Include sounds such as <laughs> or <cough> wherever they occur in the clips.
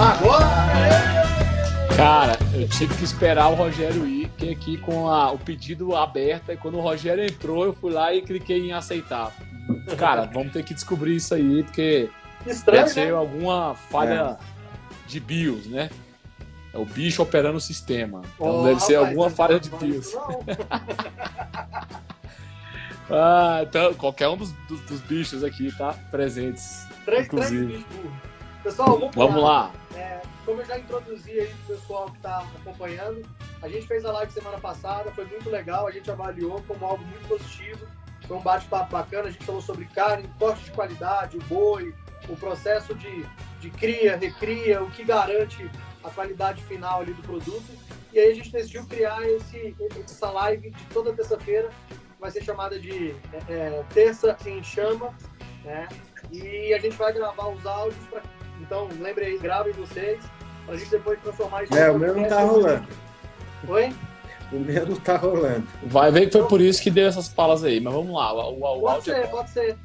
Agora! Cara, eu tive que esperar o Rogério ir, fiquei aqui com a, o pedido aberto, e quando o Rogério entrou, eu fui lá e cliquei em aceitar. Cara, vamos ter que descobrir isso aí, porque Estranho, deve ser né? alguma falha de BIOS, né? É o bicho operando o sistema. Então Ô, deve ser rapaz, alguma falha de BIOS. <laughs> Ah, então qualquer um dos, dos- dos bichos aqui tá presentes. Três, três Inclusive. bichos burros. Pessoal, vamos, Vamos lá. É, como eu já introduzi aí pro pessoal que está acompanhando, a gente fez a live semana passada, foi muito legal, a gente avaliou como algo muito positivo, foi um bate-papo bacana, a gente falou sobre carne, corte de qualidade, o boi, o processo de, de cria, recria, o que garante a qualidade final ali do produto. E aí a gente decidiu criar esse, essa live de toda terça-feira, que vai ser chamada de é, é, Terça em Chama, né? E a gente vai gravar os áudios para então, lembre aí, gravem vocês, pra gente depois transformar isso É, o meu não tá rolando. Oi? O meu não tá rolando. Vai ver que foi por isso que deu essas palas aí, mas vamos lá. O, o, o Pode é ser, bom. pode ser.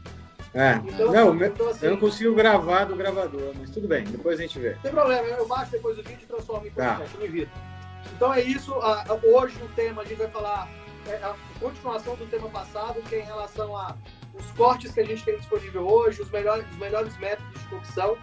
É. Então, Não, o meu- então, assim, eu não consigo gravar do gravador, mas tudo bem, depois a gente vê. Não tem problema, eu baixo depois o vídeo e transformo em Tá. podcast, me vira. Então é isso, a- a- hoje o tema a gente vai falar, é a continuação do tema passado, que é em relação a os cortes que a gente tem disponível hoje, os melhores, os melhores métodos de cocção,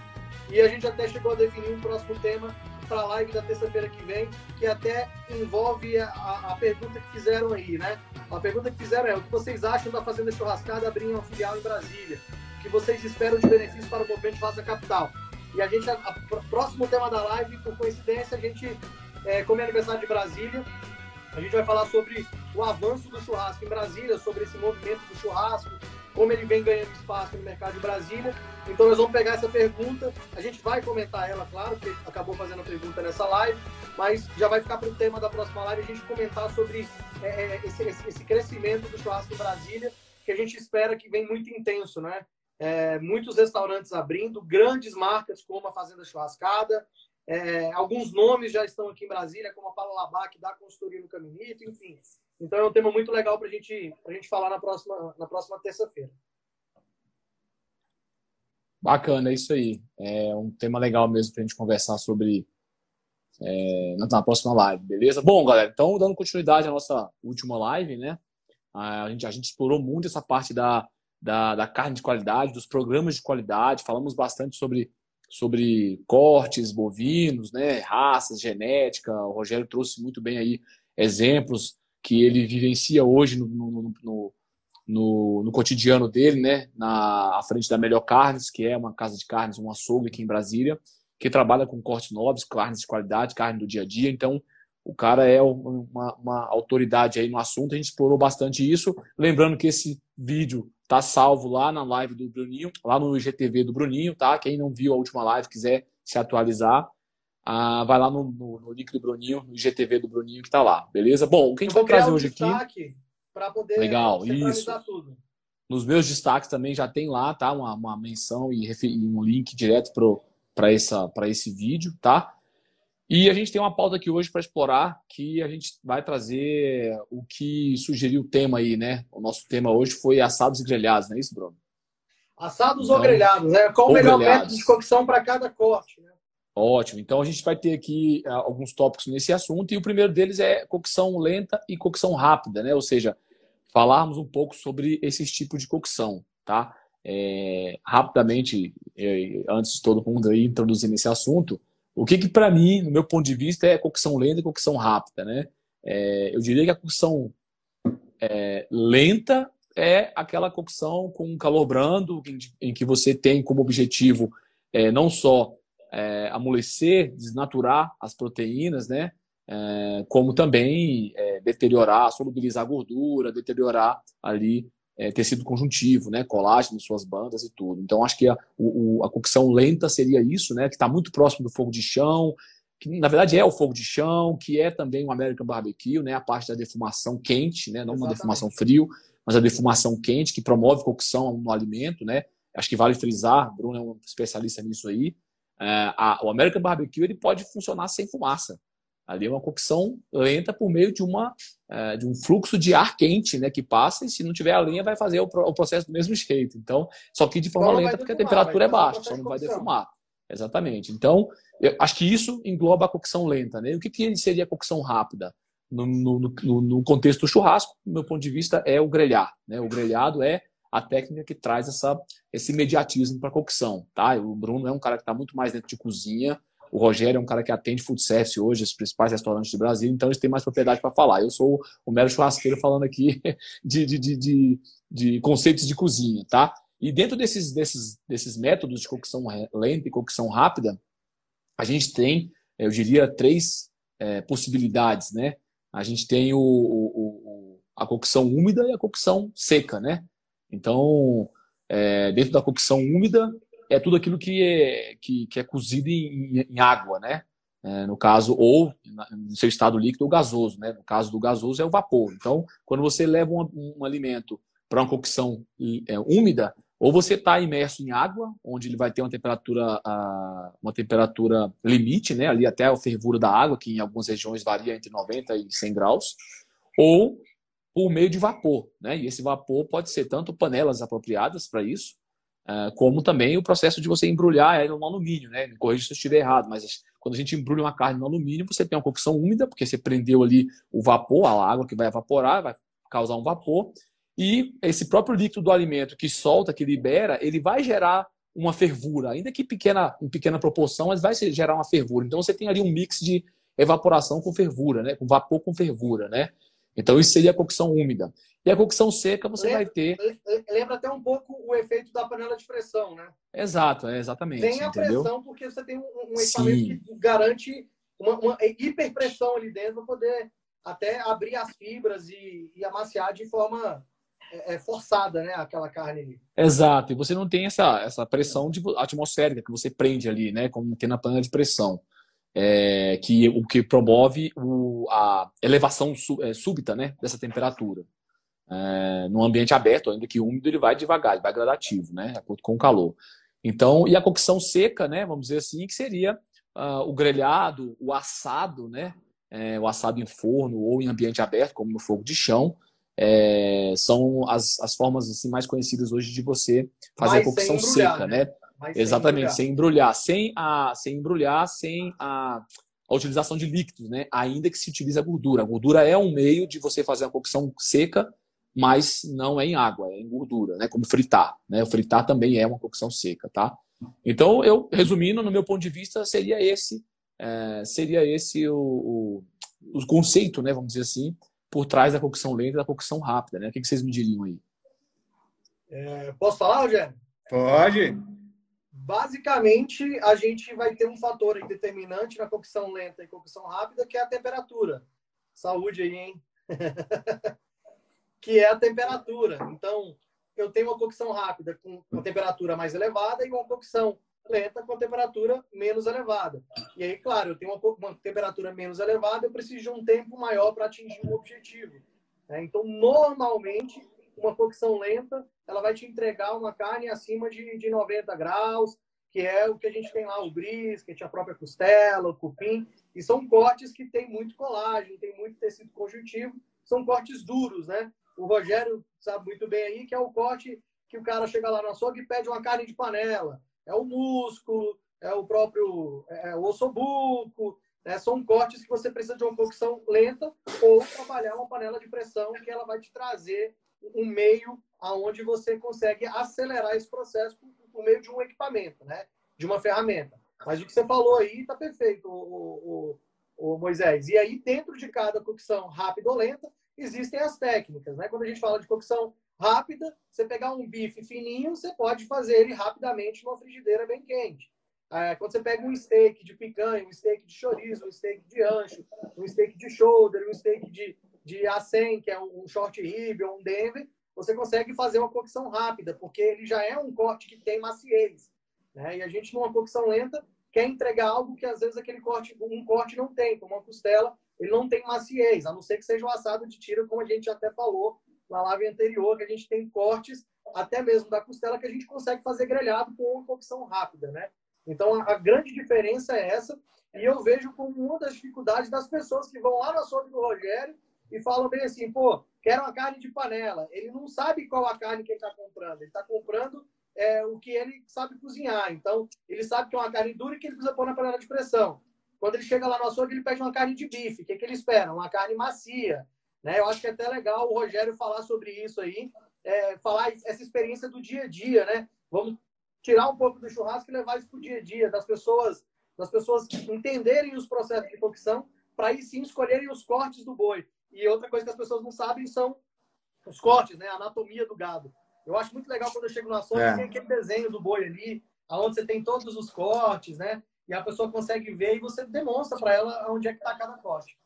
e a gente até chegou a definir um próximo tema para a live da terça-feira que vem, que até envolve a, a- pergunta que fizeram aí, né? A pergunta que fizeram é o que vocês acham da Fazenda Churrascada abrir uma filial em Brasília? O que vocês esperam de benefício para o movimento Churrasca Capital? E a gente, a, a- próximo tema da live, por coincidência, a gente, é, como é aniversário de Brasília, a gente vai falar sobre o avanço do churrasco em Brasília, sobre esse movimento do churrasco, como ele vem ganhando espaço no mercado de Brasília. Então nós vamos pegar essa pergunta, a gente vai comentar ela, claro, porque acabou fazendo a pergunta nessa live, mas já vai ficar para o tema da próxima live a gente comentar sobre é, é, esse, esse- crescimento do churrasco em Brasília, que a gente espera que vem muito intenso, né? É, muitos restaurantes abrindo, grandes marcas como a Fazenda Churrascada, é, alguns nomes já estão aqui em Brasília, como a Paula Labac da consultoria no Caminito, enfim. Então é um tema muito legal para gente, a gente falar na próxima, na próxima terça-feira. Bacana, é isso aí. É um tema legal mesmo pra gente conversar sobre é, na, na próxima live, beleza? Bom, galera, então dando continuidade à nossa última live, né? A gente, a gente explorou muito essa parte da, da, da carne de qualidade, dos programas de qualidade, falamos bastante sobre, sobre cortes bovinos, né? Raças, genética. O Rogério trouxe muito bem aí exemplos que ele vivencia hoje no, no, no, no, no cotidiano dele, né? Na à frente da Melhor Carnes, que é uma casa de carnes, um açougue aqui em Brasília, que trabalha com cortes nobres, carnes de qualidade, carne do dia a dia. Então, o cara é uma, uma autoridade aí no assunto. A gente explorou bastante isso. Lembrando que esse vídeo tá salvo lá na live do Bruninho, lá no IGTV do Bruninho, tá? Quem não viu a última live, quiser se atualizar, ah, vai lá no, no, no link do Bruninho, no IGTV do Bruninho que tá lá, beleza? Bom, o que a gente vai trazer um hoje aqui. para poder Legal, isso. tudo. Nos meus destaques também já tem lá, tá? Uma, uma menção e, e um link direto para esse vídeo, tá? E a gente tem uma pauta aqui hoje para explorar que a gente vai trazer o que sugeriu o tema aí, né? O nosso tema hoje foi assados e grelhados, não é isso, Bruno? Assados Então, ou grelhados, né? Qual o melhor grelhados. método de cocção para cada corte, né? Ótimo. Então a gente vai ter aqui ah, alguns tópicos nesse assunto e o primeiro deles é cocção lenta e cocção rápida, né? Ou seja, falarmos um pouco sobre esses tipos de cocção, tá? É, rapidamente, eh, antes de todo mundo aí introduzir nesse assunto, o que que para mim, no meu ponto de vista, é cocção lenta e cocção rápida, né? É, eu diria que a cocção é, lenta é aquela cocção com calor brando, em, em que você tem como objetivo é, não só é, amolecer, desnaturar as proteínas, né? É, como também é, deteriorar, solubilizar a gordura, deteriorar ali é, tecido conjuntivo, né? Colágeno suas bandas e tudo. Então, acho que a, o, a cocção lenta seria isso, né? Que está muito próximo do fogo de chão, que na verdade é o fogo de chão, que é também o American Barbecue, né? A parte da defumação quente, né? Não uma Exatamente. defumação frio, mas a defumação quente que promove cocção no alimento, né? Acho que vale frisar, Bruno é um especialista nisso aí. É, a- o American Barbecue ele pode funcionar sem fumaça. Ali é uma cocção lenta por meio de uma é, de um fluxo de ar quente, né, que passa e se não tiver a lenha vai fazer o, pro- o processo do mesmo jeito. Então, só que de forma Só lenta porque a temperatura é baixa, só não vai defumar. Exatamente. Então, acho que isso engloba a cocção lenta. Né? o que, que seria a cocção rápida? No, no, no, no, contexto do churrasco, do meu ponto de vista, é o grelhar. Né? O grelhado é a técnica que traz essa, esse imediatismo para a cocção. Tá? O Bruno é um cara que está muito mais dentro de cozinha, o Rogério é um cara que atende food service hoje, os principais restaurantes do Brasil, então eles têm mais propriedade para falar. Eu sou o mero churrasqueiro falando aqui <laughs> de, de, de, de, de conceitos de cozinha, tá? E dentro desses, desses, desses métodos de cocção lenta e cocção rápida, a gente tem, eu diria, três é, possibilidades, né? A gente tem o, o, a cocção úmida e a cocção seca, né? Então, é, dentro da cocção úmida, é tudo aquilo que é, que, que é cozido em, em água, né? É, no caso, ou no seu estado líquido ou gasoso, né? No caso do gasoso é o vapor. Então, quando você leva um, um alimento para uma cocção é, úmida, ou você está imerso em água, onde ele vai ter uma temperatura, uma temperatura limite, né? Ali até a fervura da água, que em algumas regiões varia entre 90 e 100 graus, ou por meio de vapor, né? E esse vapor pode ser tanto panelas apropriadas para isso, ah, como também o processo de você embrulhar ela no alumínio, né? Me corrija se eu estiver errado, mas quando a gente embrulha uma carne no alumínio, você tem uma cocção úmida, porque você prendeu ali o vapor, a água que vai evaporar, vai causar um vapor, e esse próprio líquido do alimento que solta, que libera, ele vai gerar uma fervura, ainda que pequena, em pequena proporção, mas vai gerar uma fervura. Então você tem ali um mix de evaporação com fervura, né? Com vapor com fervura, né? Então isso seria a cocção úmida. E a cocção seca você lembra, vai ter. Lembra até um pouco o efeito da panela de pressão, né? Exato, é exatamente. Tem a entendeu? pressão porque você tem um, um equipamento que garante uma, uma hiperpressão ali dentro para poder até abrir as fibras e, e amaciar de forma é, é, forçada, né? Aquela carne ali. Exato, e você não tem essa, essa pressão de, atmosférica que você prende ali, né? Como tem na panela de pressão é, que o que promove o, a elevação é, súbita né, dessa temperatura. É, no ambiente aberto, ainda que úmido, ele vai devagar, ele vai gradativo, né, de acordo com o calor. Então, e a cocção seca, né, vamos dizer assim, que seria uh, o grelhado, o assado, né, é, o assado em forno ou em ambiente aberto, como no fogo de chão, é, são as, as formas assim mais conhecidas hoje de você fazer Mas a cocção seca, né? Mas Exatamente, sem embrulhar. Sem, embrulhar. Sem, a, sem embrulhar, sem a, a utilização de líquidos, né? Ainda que se utilize a gordura. A gordura é um meio de você fazer uma cocção seca, mas não é em água, é em gordura, né? Como fritar, né? O fritar também é uma cocção seca, tá? Então, eu, resumindo, no meu ponto de vista, seria esse, é, seria esse o, o, o, conceito, né? Vamos dizer assim, por trás da cocção lenta e da cocção rápida, né? O que, que vocês me diriam aí? É, posso falar, Rogério? Pode. Basicamente, a gente vai ter um fator determinante na cocção lenta e cocção rápida, que é a temperatura. Saúde aí, hein? <laughs> que é a temperatura. Então, eu tenho uma cocção rápida com uma temperatura mais elevada e uma cocção lenta com a temperatura menos elevada. E aí, claro, eu tenho uma, uma temperatura menos elevada, eu preciso de um tempo maior para atingir o objetivo. Né? Então, normalmente, uma cocção lenta, ela vai te entregar uma carne acima de, de 90 graus, que é o que a gente tem lá, o brisket, a própria costela, o cupim, e são cortes que tem muito colágeno, tem muito tecido conjuntivo, são cortes duros, né? O Rogério sabe muito bem aí que é o corte que o cara chega lá no açougue e pede uma carne de panela. É o músculo, é o próprio é o ossobuco, né? São cortes que você precisa de uma cocção lenta ou trabalhar uma panela de pressão que ela vai te trazer um meio aonde você consegue acelerar esse processo por, por, meio de um equipamento, né? De uma ferramenta. Mas o que você falou aí está perfeito, o, o, o, Moisés. E aí, dentro de cada cocção rápida ou lenta, existem as técnicas, né? Quando a gente fala de cocção rápida, você pegar um bife fininho, você pode fazer ele rapidamente numa frigideira bem quente. É, quando você pega um steak de picanha, um steak de chorizo, um steak de ancho, um steak de shoulder, um steak de, de A100, que é um short rib ou um Denver, você consegue fazer uma cocção rápida, porque ele já é um corte que tem maciez. Né? E a gente, numa cocção lenta, quer entregar algo que às vezes aquele corte, um corte não tem, como uma costela, ele não tem maciez, a não ser que seja o assado de tiro, como a gente até falou na live anterior, que a gente tem cortes, até mesmo da costela, que a gente consegue fazer grelhado com uma cocção rápida, né? Então, a, grande diferença é essa, e eu vejo como uma das dificuldades das pessoas que vão lá no açougue do Rogério e falam bem assim, pô, quero uma carne de panela. Ele não sabe qual a carne que ele está comprando. Ele está comprando é, o que ele sabe cozinhar. Então, ele sabe que é uma carne dura e que ele precisa pôr na panela de pressão. Quando ele chega lá no açougue, ele pede uma carne de bife. O que, que ele espera? Uma carne macia. Né? Eu acho que é até legal o Rogério falar sobre isso aí, é, falar essa experiência do dia a dia, né? Vamos tirar um pouco do churrasco e levar isso para o dia a dia, das pessoas, das pessoas entenderem os processos de cocção para aí sim escolherem os cortes do boi. E outra coisa que as pessoas não sabem são os cortes, né? A anatomia do gado. Eu acho muito legal quando eu chego no açougue, é. tem aquele desenho do boi ali, onde você tem todos os cortes, né? E a pessoa consegue ver e você demonstra para ela onde é que está cada corte.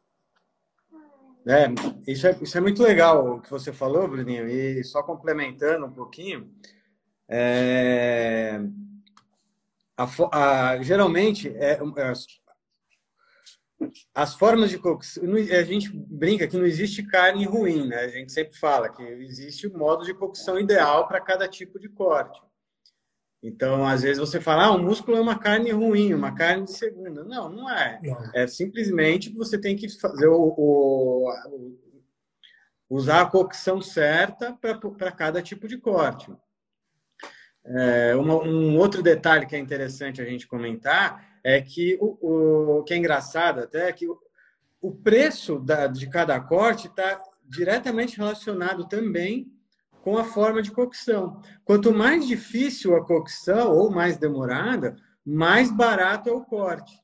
É, isso é, isso é muito legal o que você falou, Bruninho. E só complementando um pouquinho, é, a, a, geralmente, é, é, as formas de cocção. A gente brinca que não existe carne ruim, né? A gente sempre fala que existe o modo de cocção ideal para cada tipo de corte. Então, às vezes você fala, ah, o músculo é uma carne ruim, uma carne de segunda. Não, não é. Não. É simplesmente que você tem que fazer o, o, o usar a cocção certa para cada tipo de corte. É, uma, um outro detalhe que é interessante a gente comentar é que o, o que é engraçado até é que o, o preço da, de cada corte está diretamente relacionado também com a forma de cocção. Quanto mais difícil a cocção ou mais demorada, mais barato é o corte.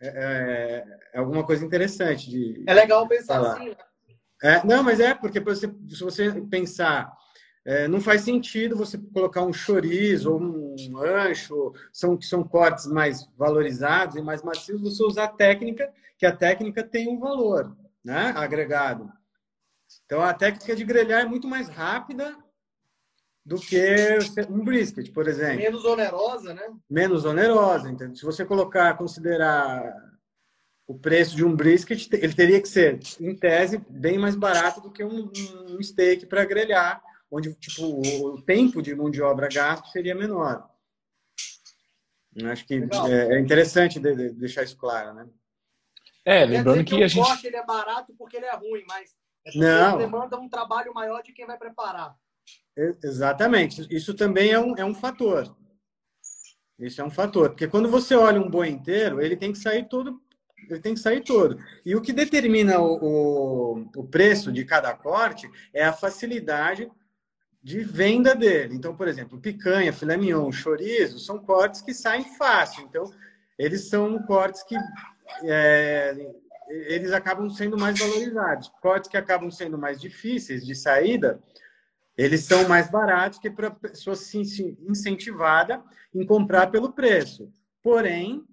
É, é, é alguma coisa interessante de. É legal pensar falar. assim. Né? É, não, mas é porque você, se você pensar é, não faz sentido você colocar um chorizo ou um ancho, são, que são cortes mais valorizados e mais macios, você usar técnica, que a técnica tem um valor né, agregado. Então, a técnica de grelhar é muito mais rápida do que um brisket, por exemplo. Menos onerosa, né? Menos onerosa. Então, se você colocar, considerar o preço de um brisket, ele teria que ser, em tese, bem mais barato do que um, um steak para grelhar, onde tipo, o tempo de mão de obra gasto seria menor. Acho que é, é interessante deixar isso claro, né? É, lembrando que, que, a gente. Corte, ele é barato porque ele é ruim, mas é não. demanda um trabalho maior de quem vai preparar. Exatamente. Isso também é um, é um fator. Isso é um fator. Porque quando você olha um boi inteiro, ele tem que sair todo. Ele tem que sair todo. E o que determina o, o, o preço de cada corte é a facilidade de venda dele. Então, por exemplo, picanha, filé mignon, chorizo são cortes que saem fácil. Então, eles são cortes que é, eles acabam sendo mais valorizados. Cortes que acabam sendo mais difíceis de saída, eles são mais baratos que para a pessoa se incentivada em comprar pelo preço. Porém,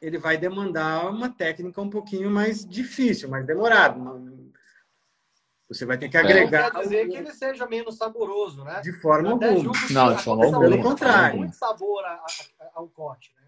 ele vai demandar uma técnica um pouquinho mais difícil, mais demorada, você vai ter que agregar. Não quer dizer que ele seja menos saboroso, né? De forma alguma. Não, de forma alguma. Pelo contrário. muito sabor ao corte, né?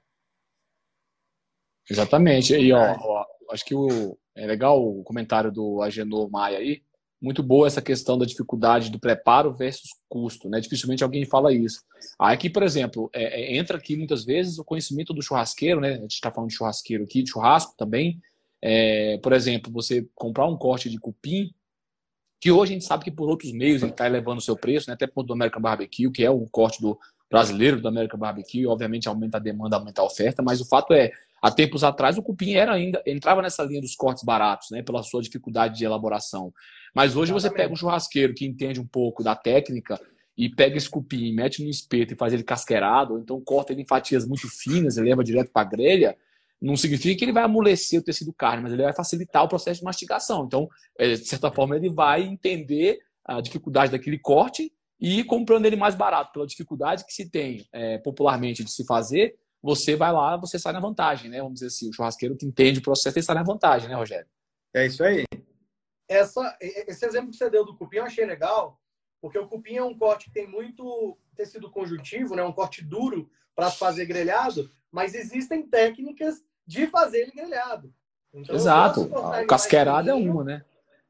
Exatamente. E, ó, ó, acho que o, é legal o comentário do Agenor Maia aí. Muito boa essa questão da dificuldade do preparo versus custo, né? Dificilmente alguém fala isso. Aqui, por exemplo, é, é, entra aqui muitas vezes o conhecimento do churrasqueiro, né? A gente está falando de churrasqueiro aqui, de churrasco também. É, por exemplo, você comprar um corte de cupim, que hoje a gente sabe que por outros meios ele está elevando o seu preço, né? até por do American Barbecue, que é o corte do brasileiro do American Barbecue, obviamente aumenta a demanda, aumenta a oferta, mas o fato é, há tempos atrás o cupim era ainda entrava nessa linha dos cortes baratos, né, pela sua dificuldade de elaboração. Mas hoje Exatamente. você pega um churrasqueiro que entende um pouco da técnica e pega esse cupim, mete no espeto e faz ele casqueirado, ou então corta ele em fatias muito finas e leva direto para a grelha, não significa que ele vai amolecer o tecido carne, mas ele vai facilitar o processo de mastigação. Então, é, de certa forma, ele vai entender a dificuldade daquele corte e comprando ele mais barato pela dificuldade que se tem é, popularmente de se fazer, você vai lá, você sai na vantagem, né? Vamos dizer assim, o churrasqueiro que entende o processo ele sai na vantagem, né, Rogério? É isso aí. Essa, esse exemplo que você deu do cupim eu achei legal, porque o cupim é um corte que tem muito tecido conjuntivo, né? Um corte duro para fazer grelhado, mas existem técnicas de fazer ele grelhado. Então, Exato. O casqueirado é uma, né?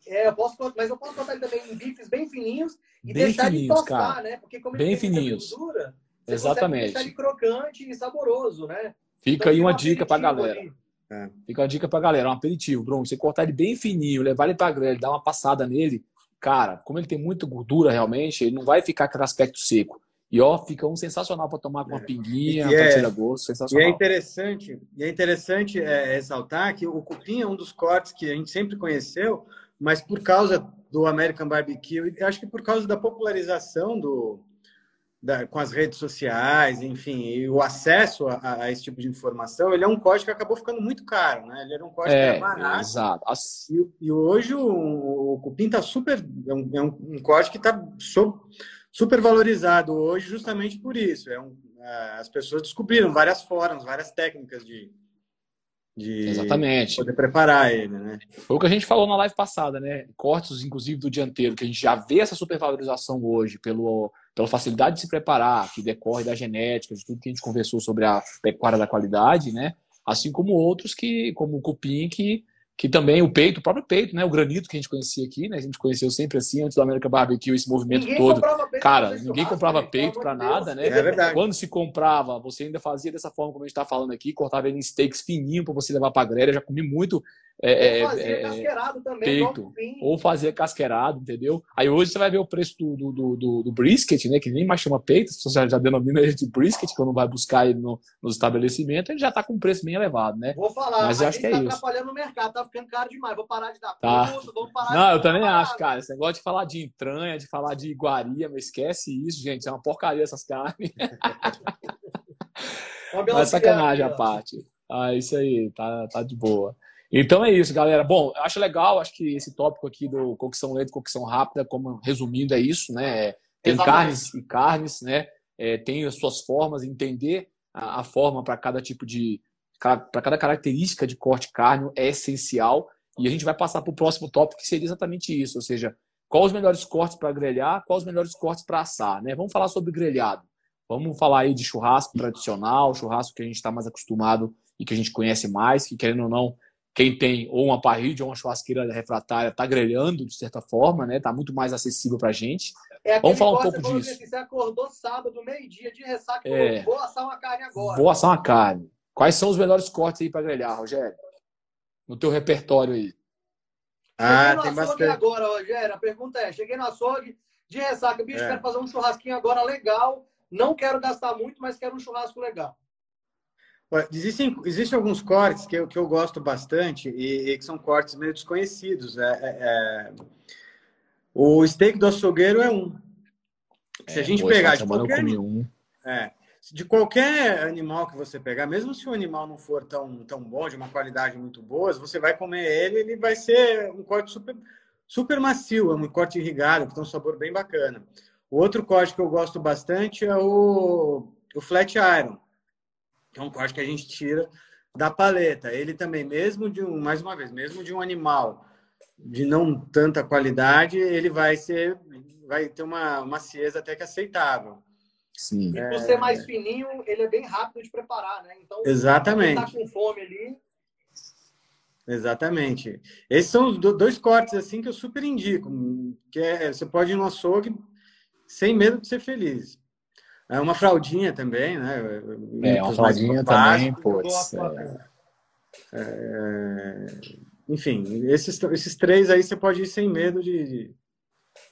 É, eu posso, mas eu posso cortar ele também em bifes bem fininhos e bem deixar fininhos, ele tostar, cara. né? Porque como bem fininhos. Gordura, você Exatamente. deixar ele crocante e saboroso, né? Fica então, aí uma dica pra galera. É. Fica uma dica pra galera, um aperitivo, Bruno. Você cortar ele bem fininho, levar ele pra grelha, dar uma passada nele, cara, como ele tem muita gordura realmente, ele não vai ficar aquele aspecto seco. E ó, fica um sensacional para tomar com uma é. pinguinha, para é, tirar gosto, sensacional. E é interessante, e é interessante é, ressaltar que o cupim é um dos cortes que a gente sempre conheceu, mas por causa do American Barbecue, eu acho que por causa da popularização do, da, com as redes sociais, enfim, e o acesso a, a, esse tipo de informação, ele é um corte que acabou ficando muito caro, né? Ele era um corte é, que era barato. Exato. E, e hoje o, o cupim está super, é um, é um, corte que está super valorizado hoje justamente por isso. É um, as pessoas descobriram várias formas, várias técnicas de, de Exatamente. poder preparar ele, né? Foi o que a gente falou na live passada, né? Cortes, inclusive, do dianteiro, que a gente já vê essa supervalorização hoje pelo, pela facilidade de se preparar, que decorre da genética, de tudo que a gente conversou sobre a pecuária da qualidade, né? Assim como outros que, como o cupim, que que também o peito, o próprio peito, né? O granito que a gente conhecia aqui, né? A gente conheceu sempre assim, antes do América Barbecue, esse movimento ninguém todo. Cara, ninguém comprava peito para nada, né? É verdade. Quando se comprava, você ainda fazia dessa forma como a gente está falando aqui, cortava ele em steaks fininho para você levar para grelha. Já comi muito é, ou é, casqueirado também, peito, ou fazia casqueirado, entendeu? Aí hoje você vai ver o preço do, do, do, do brisket, né? Que nem mais chama peito, você já, já denomina ele de brisket, quando vai buscar ele no, nos estabelecimentos, ele já está com um preço bem elevado, né? Vou falar, mas eu acho que é tá isso. atrapalhando o mercado, tá ficando caro demais. Vou parar de dar tá. vamos parar Não, eu também acho, cara. Esse negócio de falar de entranha, de falar de iguaria, mas esquece isso, gente. É uma porcaria essas carnes. <laughs> Mas sacanagem a parte. Ah, isso aí, tá, tá de boa. Então é isso, galera. Bom, acho legal, acho que esse tópico aqui do cocção lenta, cocção rápida, como resumindo, é isso, né? É, tem Exatamente. carnes e carnes, né? É, tem as suas formas, entender a, a forma para cada tipo de. para cada característica de corte carne é essencial. E a gente vai passar para o próximo tópico, que seria exatamente isso, ou seja, quais os melhores cortes para grelhar, quais os melhores cortes para assar, né? Vamos falar sobre grelhado. Vamos falar aí de churrasco tradicional, churrasco que a gente está mais acostumado e que a gente conhece mais, que querendo ou não, quem tem ou uma parrilha ou uma churrasqueira refratária está grelhando de certa forma, né? Está muito mais acessível para a gente. É Vamos falar um pouco disso. Assim, você acordou sábado, meio-dia, de ressaca, é... vou assar uma carne agora. Vou assar uma carne. Quais são os melhores cortes aí para grelhar, Rogério? No teu repertório aí. Ah, tem bastante. agora, Rogério. A pergunta é: cheguei no açougue de ressaca, bicho, é. quero fazer um churrasquinho agora legal. Não quero gastar muito, mas quero um churrasco legal. Existem, existem alguns cortes que eu, que eu gosto bastante e, e que são cortes meio desconhecidos. É, é, é... O steak do açougueiro é um. Se a é, gente pegar de qualquer, um. é, de qualquer animal que você pegar, mesmo se o animal não for tão, tão bom, de uma qualidade muito boa, você vai comer ele, ele vai ser um corte super, super macio, é um corte irrigado, que tem um sabor bem bacana. O outro corte que eu gosto bastante é o, o flat iron que é um corte que a gente tira da paleta. Ele também, mesmo de um, mais uma vez, mesmo de um animal de não tanta qualidade, ele vai ser, vai ter uma maciez até que aceitável. Sim. E por ser mais fininho, ele é bem rápido de preparar, né? Então, Exatamente. Tá com fome ali. Exatamente. Esses são os dois cortes assim que eu super indico, que é, você pode ir no açougue sem medo de ser feliz. É uma fraldinha também, né? É, uma fraldinha também, putz. É... É... Enfim, esses, esses três aí você pode ir sem medo de,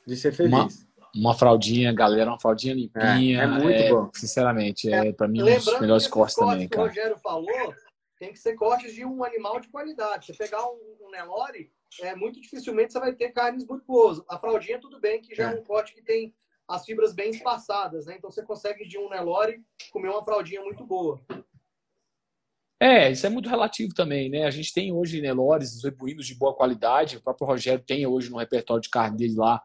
de ser feliz. Uma, uma fraldinha, galera, uma fraldinha limpinha. É, é muito é, bom. Sinceramente, é, para mim um dos melhores cortes também, cara. o Rogério falou, tem que ser cortes de um animal de qualidade. Você pegar um, um Nelore, é, muito dificilmente você vai ter carnes muito boas. A fraldinha, tudo bem, que já é, é um corte que tem as fibras bem espaçadas, né? Então você consegue de um Nelore comer uma fraldinha muito boa. É, isso é muito relativo também, né? A gente tem hoje Nelores, zebuínos de boa qualidade. O próprio Rogério tem hoje no repertório de carne dele lá.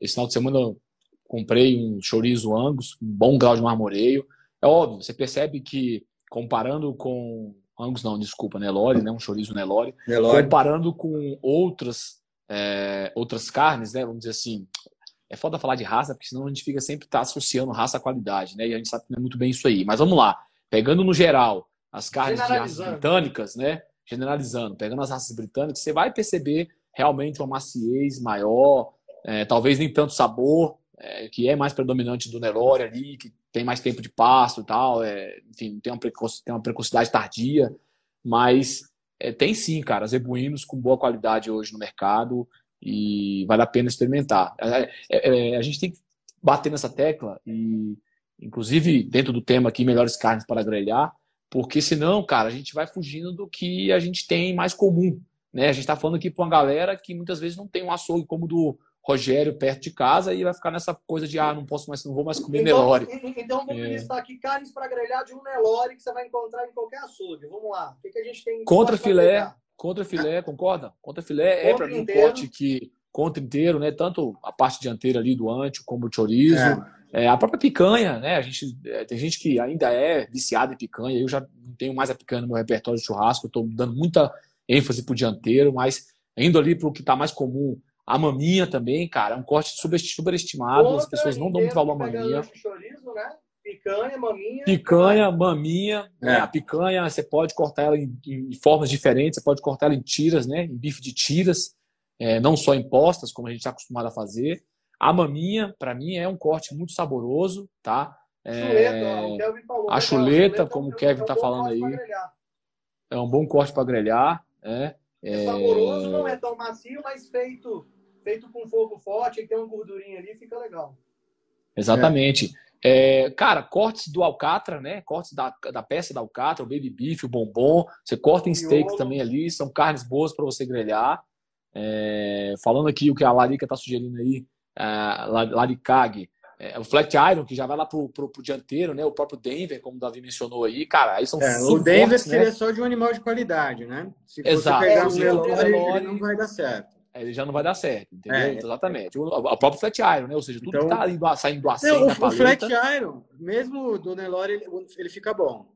Esse final de semana eu comprei um chorizo Angus, um bom grau de marmoreio. É óbvio, você percebe que comparando com Angus não, desculpa, Nelore, né? Um chorizo Nelore. Nelore. Comparando com outras é, outras carnes, né? Vamos dizer assim, é foda falar de raça, porque senão a gente fica sempre tá associando raça à qualidade, né? E a gente sabe que não é muito bem isso aí. Mas vamos lá. Pegando no geral as carnes de raças britânicas, né? Generalizando, pegando as raças britânicas, você vai perceber realmente uma maciez maior, é, talvez nem tanto sabor, é, que é mais predominante do Nelore ali, que tem mais tempo de pasto e tal, é, enfim, tem uma, precoce, tem uma precocidade tardia, mas é, tem sim, cara, zebuínos com boa qualidade hoje no mercado, e vale a pena experimentar. É, é, é, a gente tem que bater nessa tecla e, inclusive, dentro do tema aqui, melhores carnes para grelhar, porque senão, cara, a gente vai fugindo do que a gente tem mais comum. Né? A gente está falando aqui para uma galera que muitas vezes não tem um açougue como o do Rogério perto de casa e vai ficar nessa coisa de ah, não posso mais, não vou mais comer então, Nelore. <laughs> Então vamos é. listar aqui carnes para grelhar de um Nelore que você vai encontrar em qualquer açougue. Vamos lá. O que, que a gente tem? Contra filé, contra filé, concorda? Contra filé é para mim um corte que contra inteiro, né? Tanto a parte dianteira ali do ante como o chorizo. É. é. a própria picanha, né? A gente, é, tem gente que ainda é viciada em picanha. Eu já não tenho mais a picanha no meu repertório de churrasco. Eu estou dando muita ênfase pro dianteiro, mas indo ali para o que está mais comum, a maminha também, cara, é um corte superestimado. As pessoas não dão muito valor à maminha. Chorizo, né? Picanha, maminha. Picanha, maminha. É. Né? A picanha, você pode cortar ela em, em, formas diferentes, você pode cortar ela em tiras, né? Em bife de tiras, é, não só em postas, como a gente está acostumado a fazer. A maminha, para mim, é um corte muito saboroso, tá? É... Chuleta, falou, a chuleta, como o Kevin está falando aí, é um bom corte para grelhar. É, é saboroso, não é tão macio, mas feito, feito com fogo forte, tem uma gordurinha ali, fica legal. Exatamente. É, cara, cortes do alcatra, né? Cortes da, da peça da alcatra, o baby beef, o bombom. Você corta em steaks também ali, são carnes boas para você grelhar. É, falando aqui o que a Larica está sugerindo aí, a Laricag, é, o flat iron, que já vai lá pro, pro, pro, dianteiro, né? O próprio Denver, como o Davi mencionou aí, cara, aí são é, O Denver fortes, seria né? só de um animal de qualidade, né? Se Exato. você pegar o Nelore, ele não vai dar certo. É, ele já não vai dar certo, entendeu? É, Exatamente. O, o, próprio flat iron, né? Ou seja, tudo então, que tá indo, saindo do acém, não, o, o flat iron, mesmo do Nelore, ele, ele fica bom.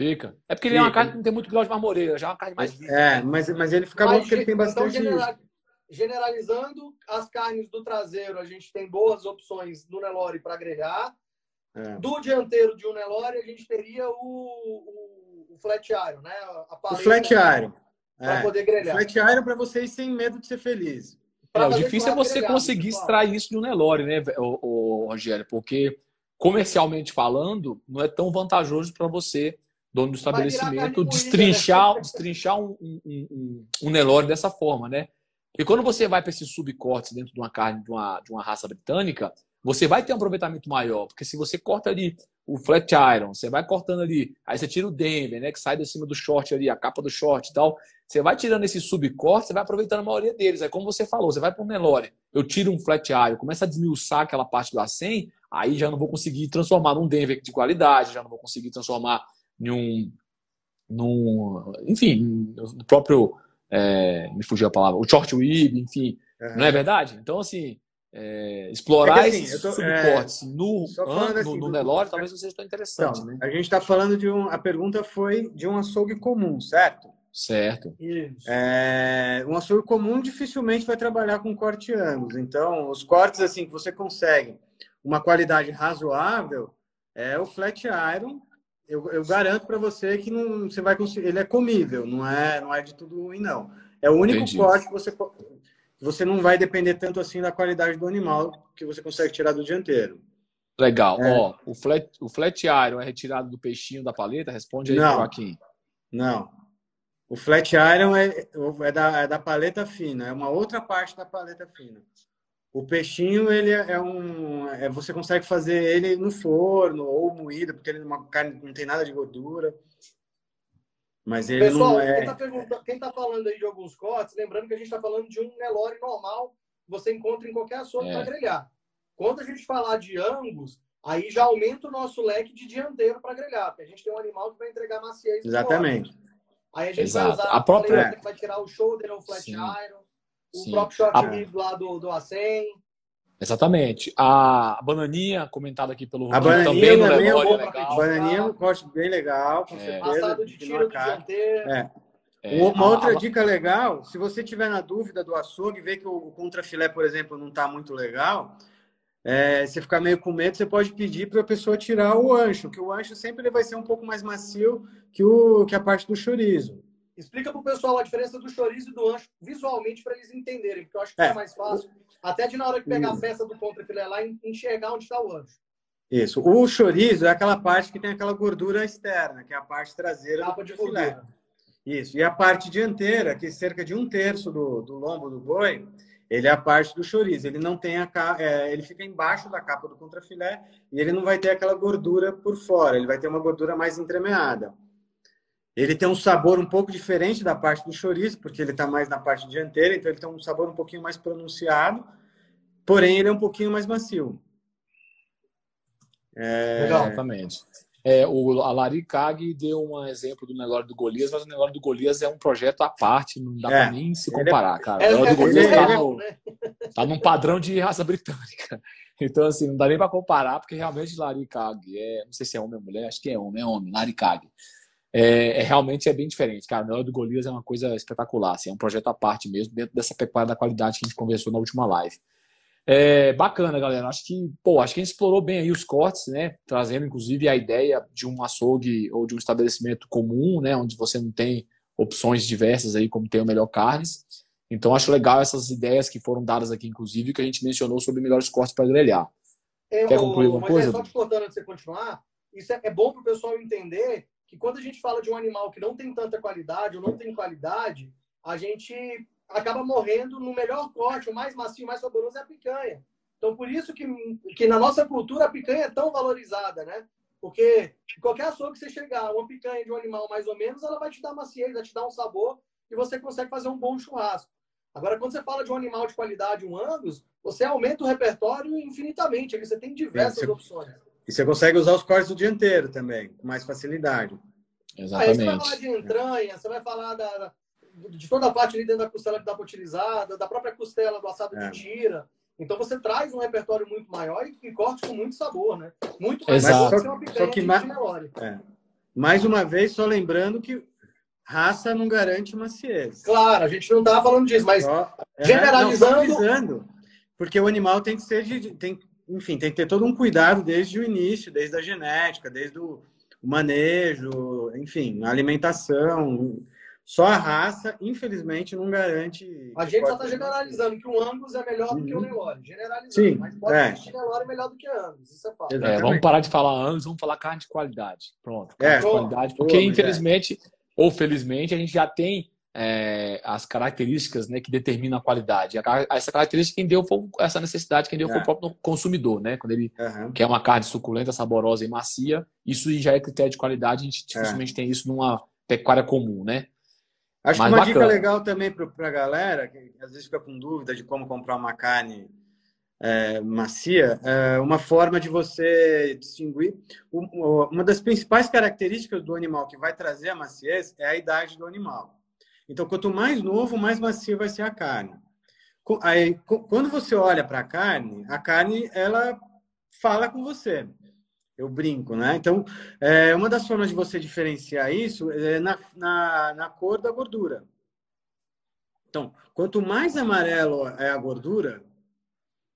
Fica. É porque ele é uma carne que não tem muito grau de marmoreira, já é uma carne mais É, mas, mas ele fica mas, bom porque ele tem então, bastante então, generalizando as carnes do traseiro, a gente tem boas opções no Nelore para grelhar. É. Do dianteiro de um Nelore, a gente teria o, o, o flat iron, né? o flat iron. Para é. poder grelhar. Flat iron para vocês sem medo de ser feliz. É, o difícil é você grelhado, conseguir pessoal. extrair isso do Nelore, né, o, o, Rogério? Porque comercialmente falando, não é tão vantajoso para você, dono do estabelecimento, destrinchar, né? destrinchar um, um, um, um Nelore dessa forma, né? E quando você vai para esses subcortes dentro de uma carne de uma, de uma raça britânica, você vai ter um aproveitamento maior. Porque se você corta ali o flat iron, você vai cortando ali, aí você tira o Denver, né, que sai de cima do short ali, a capa do short e tal. Você vai tirando esse subcorte, você vai aproveitando a maioria deles. É como você falou, você vai para um Nelore, eu tiro um flat iron, começa a desmiuçar aquela parte do A100, aí já não vou conseguir transformar num Denver de qualidade, já não vou conseguir transformar em um, num enfim, no próprio é, me fugiu a palavra, o short weave, enfim, uhum. não é verdade? Então, assim, é, explorar é que, assim, esses tô, subcortes é, no, an, assim, no, no Nelore talvez não seja tão interessante. Então, né? A gente está falando de um. A pergunta foi de um açougue comum, certo? Certo. É, um açougue comum dificilmente vai trabalhar com corte ângulos. Então, os cortes assim que você consegue uma qualidade razoável é o flat iron eu, eu garanto para você que não, você vai conseguir. Ele é comível, não é, não é de tudo ruim, não. É o único Entendi. corte que você, você não vai depender tanto assim da qualidade do animal que você consegue tirar do dianteiro. Legal. É. Ó, o flat, o flat iron é retirado do peixinho da paleta? Responde aí, não, Joaquim. Não. O flat iron é, é, da, é da paleta fina, é uma outra parte da paleta fina. O peixinho, ele é, é um. É, você consegue fazer ele no forno ou moído, porque ele é uma carne não tem nada de gordura. Mas ele Pessoal, não é. Quem está tá falando aí de alguns cortes, lembrando que a gente está falando de um Nelore normal, você encontra em qualquer açougue é. para grelhar. Quando a gente falar de Angus, aí já aumenta o nosso leque de dianteiro para grelhar, porque a gente tem um animal que vai entregar maciez. Exatamente. Aí a gente Exato. vai usar a própria. Vai tirar o shoulder ou o flat Sim. iron o Sim. próprio short a... lá do, do A100. Exatamente. A bananinha, comentada aqui pelo Rodrigo, a bananinha também no também é legal. Bananinha é um corte bem legal, com é. certeza. Passado de tiro do dianteiro. É. É, uma outra a... dica legal, se você tiver na dúvida do açougue, ver que o contrafilé, por exemplo, não está muito legal, é, você ficar meio com medo, você pode pedir para a pessoa tirar o ancho, que o ancho sempre ele vai ser um pouco mais macio que, o, que a parte do chorizo. Explica para o pessoal a diferença do chorizo e do ancho visualmente para eles entenderem, porque eu acho que é, é mais fácil, até de na hora de pegar a peça do contrafilé lá, enxergar onde está o ancho. Isso. O chorizo é aquela parte que tem aquela gordura externa, que é a parte traseira Capa do filé. Isso. E a parte dianteira, que é cerca de um terço do, do lombo do boi, ele é a parte do chorizo. Ele não tem a é, ele fica embaixo da capa do contrafilé e ele não vai ter aquela gordura por fora. Ele vai ter uma gordura mais entremeada. Ele tem um sabor um pouco diferente da parte do chorizo, porque ele está mais na parte dianteira, então ele tem um sabor um pouquinho mais pronunciado, porém ele é um pouquinho mais macio. É... Exatamente. É, o, a Lari Kag deu um exemplo do negócio do Golias, mas o negócio do Golias é um projeto à parte, não dá é. pra nem se é comparar, cara. É, o negócio do Golias tá, é no, tá num padrão de raça britânica. <laughs> Então, assim, não dá nem pra comparar, porque realmente Lari Kag é, não sei se é homem ou mulher, acho que é homem, é homem, Lari Kag. É, é, realmente é bem diferente, cara. O negócio do Golias é uma coisa espetacular, assim, é um projeto à parte mesmo, dentro dessa pecuária da qualidade que a gente conversou na última live. É bacana, galera. Acho que, pô, acho que a gente explorou bem aí os cortes, né? Trazendo, inclusive, a ideia de um açougue ou de um estabelecimento comum, né? Onde você não tem opções diversas aí, como tem o Melhor Carnes. Então, acho legal essas ideias que foram dadas aqui, inclusive, que a gente mencionou sobre melhores cortes para grelhar. É, Quer concluir alguma coisa? É só te cortando antes de você continuar, isso é, é bom para o pessoal entender que quando a gente fala de um animal que não tem tanta qualidade ou não tem qualidade, a gente acaba morrendo no melhor corte, o mais macio, o mais saboroso é a picanha. Então, por isso que, que na nossa cultura a picanha é tão valorizada, né? Porque qualquer açougue que você chegar, uma picanha de um animal mais ou menos, ela vai te dar maciez, vai te dar um sabor e você consegue fazer um bom churrasco. Agora, quando você fala de um animal de qualidade, um Angus, você aumenta o repertório infinitamente. Você tem diversas você, opções. E você consegue usar os cortes do dianteiro também, com mais facilidade. Exatamente. Aí você vai falar de entranha, você vai falar da, de toda a parte ali dentro da costela que dá para utilizar, da própria costela do assado é. de tira. Então você traz um repertório muito maior e, e cortes com muito sabor, né? Muito mais Exato. Só, que, só que mais, é. mais uma vez, só lembrando que raça não garante maciez. Claro, a gente não estava falando disso, mas só, é, generalizando. Não, porque o animal tem que ser de, tem, enfim, tem que ter todo um cuidado desde o início, desde a genética, desde o, o manejo, enfim, a alimentação. Só a raça, infelizmente, não garante. A gente só está generalizando que o Angus é melhor do que o uhum. Nelore. Generalizando. Sim, mas pode é. existir Nelore melhor do que Angus. Isso é fato. É, vamos parar de falar Angus, vamos falar carne de qualidade. Pronto. Carne é. de qualidade. Porque, Pô, infelizmente, é. ou felizmente, a gente já tem é, as características né, que determinam a qualidade. essa característica quem deu foi essa necessidade, quem deu foi o é. próprio consumidor, né? Quando ele uhum. quer uma carne suculenta, saborosa e macia, isso já é critério de qualidade, a gente dificilmente tem isso numa pecuária comum, né? Acho que uma bacana. dica legal também para a galera, que às vezes fica com dúvida de como comprar uma carne é, macia, é uma forma de você distinguir. Uma das principais características do animal que vai trazer a maciez é a idade do animal. Então, quanto mais novo, mais macia vai ser a carne. Aí, quando você olha para a carne, a carne ela fala com você eu brinco, né? Então, é, uma das formas de você diferenciar isso é na, na, na cor da gordura. Então, quanto mais amarelo é a gordura,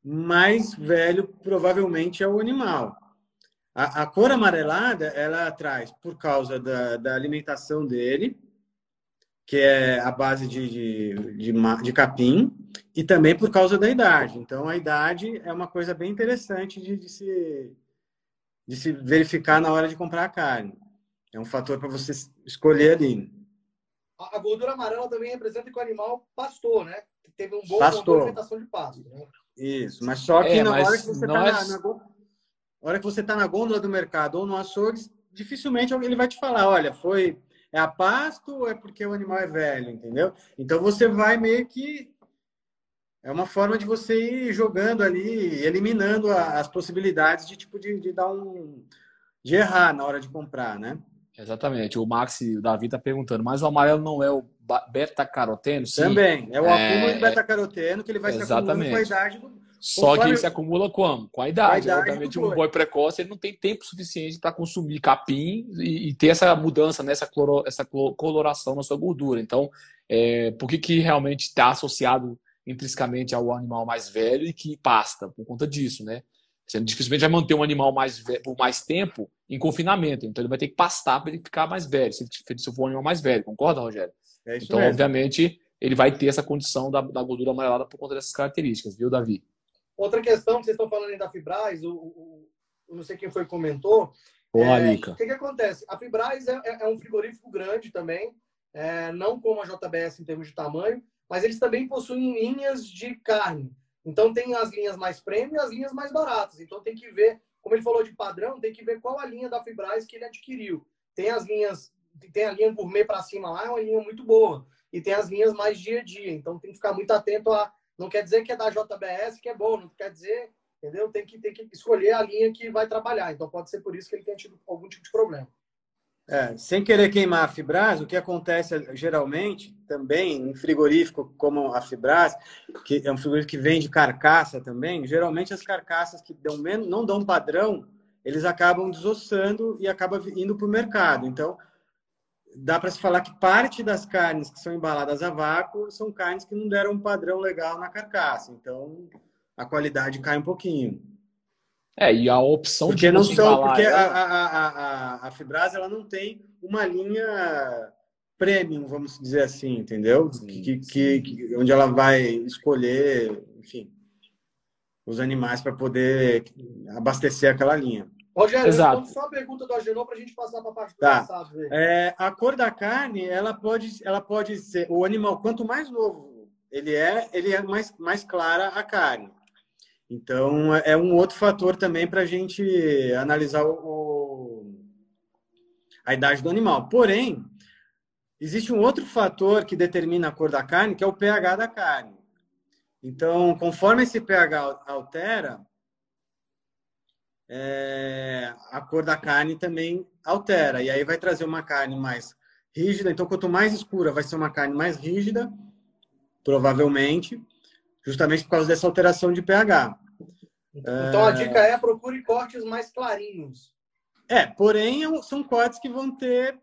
mais velho provavelmente é o animal. A, a cor amarelada, ela traz por causa da, da, alimentação dele, que é a base de, de, de, de, capim, e também por causa da idade. Então, a idade é uma coisa bem interessante de, de se de se verificar na hora de comprar a carne. É um fator para você escolher ali. A gordura amarela também representa que o animal pastou, né? Que teve um bom pastor. alimentação de pasto. Né? Isso, mas só que é, na hora que você está nós... na, na, hora que você tá na gôndola do mercado ou no açougue, dificilmente ele vai te falar, olha, foi é a pasto ou é porque o animal é velho, entendeu? Então você vai meio que é uma forma de você ir jogando ali, eliminando as possibilidades de tipo de, de dar um de errar na hora de comprar, né? Exatamente. O Max, o Davi tá perguntando, mas o amarelo não é o beta-caroteno? Também. É o é... acúmulo de beta-caroteno que ele vai Exatamente. se acumulando com a idade do... Só que ele se acumula como? Com a idade. Com a idade Obviamente, um boi precoce ele não tem tempo suficiente para consumir capim e, e, ter essa mudança, nessa né? cloro, essa coloração na sua gordura. Então, é, por que, que realmente está associado intrinsecamente ao animal mais velho e que pasta por conta disso, né? Você dificilmente vai manter um animal mais velho, por mais tempo em confinamento, então ele vai ter que pastar para ele ficar mais velho, se, se for um animal mais velho, concorda, Rogério? É então, mesmo. obviamente, ele vai ter essa condição da, da, gordura amarelada por conta dessas características, viu, Davi? Outra questão que vocês estão falando aí da Fibrais, o, o, o não sei quem foi que comentou. Ô, é, O que, que acontece? A Fibrais é, é, é um frigorífico grande também, é, não como a JBS em termos de tamanho, mas eles também possuem linhas de carne. Então tem as linhas mais premium e as linhas mais baratas. Então tem que ver, como ele falou de padrão, tem que ver qual a linha da Fibrais que ele adquiriu. Tem as linhas, tem a linha gourmet para cima lá, é uma linha muito boa. E tem as linhas mais dia a dia. Então tem que ficar muito atento a. Não quer dizer que é da JBS que é bom, não quer dizer, entendeu? Tem que, tem que escolher a linha que vai trabalhar. Então pode ser por isso que ele tenha tido algum tipo de problema. É, sem querer queimar a Fibras, o que acontece geralmente também em frigorífico como a Fibras, que é um frigorífico que vende carcaça também, geralmente as carcaças que dão menos, não dão padrão, eles acabam desossando e acabam indo para o mercado. Então, dá para se falar que parte das carnes que são embaladas a vácuo são carnes que não deram um padrão legal na carcaça. Então, a qualidade cai um pouquinho. É, e a opção porque de não são, porque ela... a, a, a, a Fibras ela não tem uma linha premium, vamos dizer assim, entendeu? Sim, que, sim. Que, onde ela vai escolher, enfim, os animais para poder abastecer aquela linha. Rogério, Exato. só a pergunta do Agenor para a gente passar para a parte do tá. passado. É, a cor da carne, ela pode, ela pode ser o animal quanto mais novo ele é, ele é mais mais clara a carne. Então, é um outro fator também para a gente analisar o, a idade do animal. Porém, existe um outro fator que determina a cor da carne, que é o pH da carne. Então, conforme esse pH altera, é, a cor da carne também altera. E aí vai trazer uma carne mais rígida. Então, quanto mais escura, vai ser uma carne mais rígida, provavelmente justamente por causa dessa alteração de pH. Então a dica é procure cortes mais clarinhos. É, porém são cortes que vão ter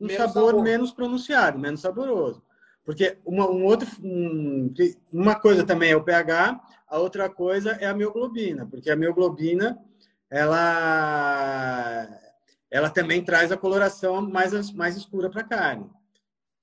um sabor, sabor, menos pronunciado, menos saboroso. Porque uma, um outro, um, uma coisa também é o pH, a outra coisa é a mioglobina, porque a mioglobina ela, ela também traz a coloração mais, mais escura para a carne.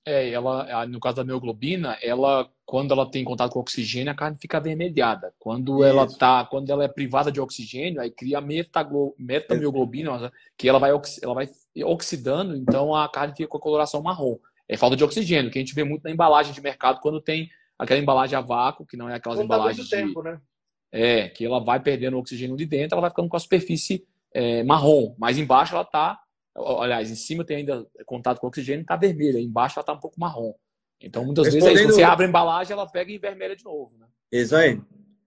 É, ela, no caso da mioglobina, ela quando ela tem contato com oxigênio, a carne fica avermelhada. Quando Isso. ela tá, quando ela é privada de oxigênio, aí cria metaglo, metamioglobina, que ela vai, ela vai oxidando, então a carne fica com a coloração marrom. É falta de oxigênio, que a gente vê muito na embalagem de mercado quando tem aquela embalagem a vácuo, que não é aquelas não embalagens dá muito de... tempo, né? É, que ela vai perdendo o oxigênio de dentro, ela vai ficando com a superfície é, marrom, mas embaixo ela tá, aliás, em cima tem ainda contato com oxigênio, está vermelha, embaixo ela está um pouco marrom. Então, muitas vezes, aí, você abre a embalagem, ela pega e vermelha de novo. Né? Isso aí.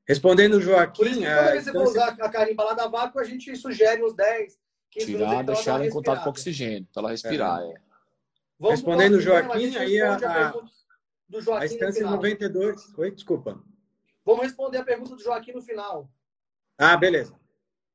Respondendo o Joaquim. Por isso que quando é, você então, for usar a carne embalada a vácuo, a gente sugere uns 10, 15 Tirar, minutos. deixar ela em contato com oxigênio, para ela respirar. É. É. Respondendo o Joaquim, aí a, a, do Joaquim a instância 92. Oi, desculpa. Vamos responder a pergunta do Joaquim no final. Ah, beleza.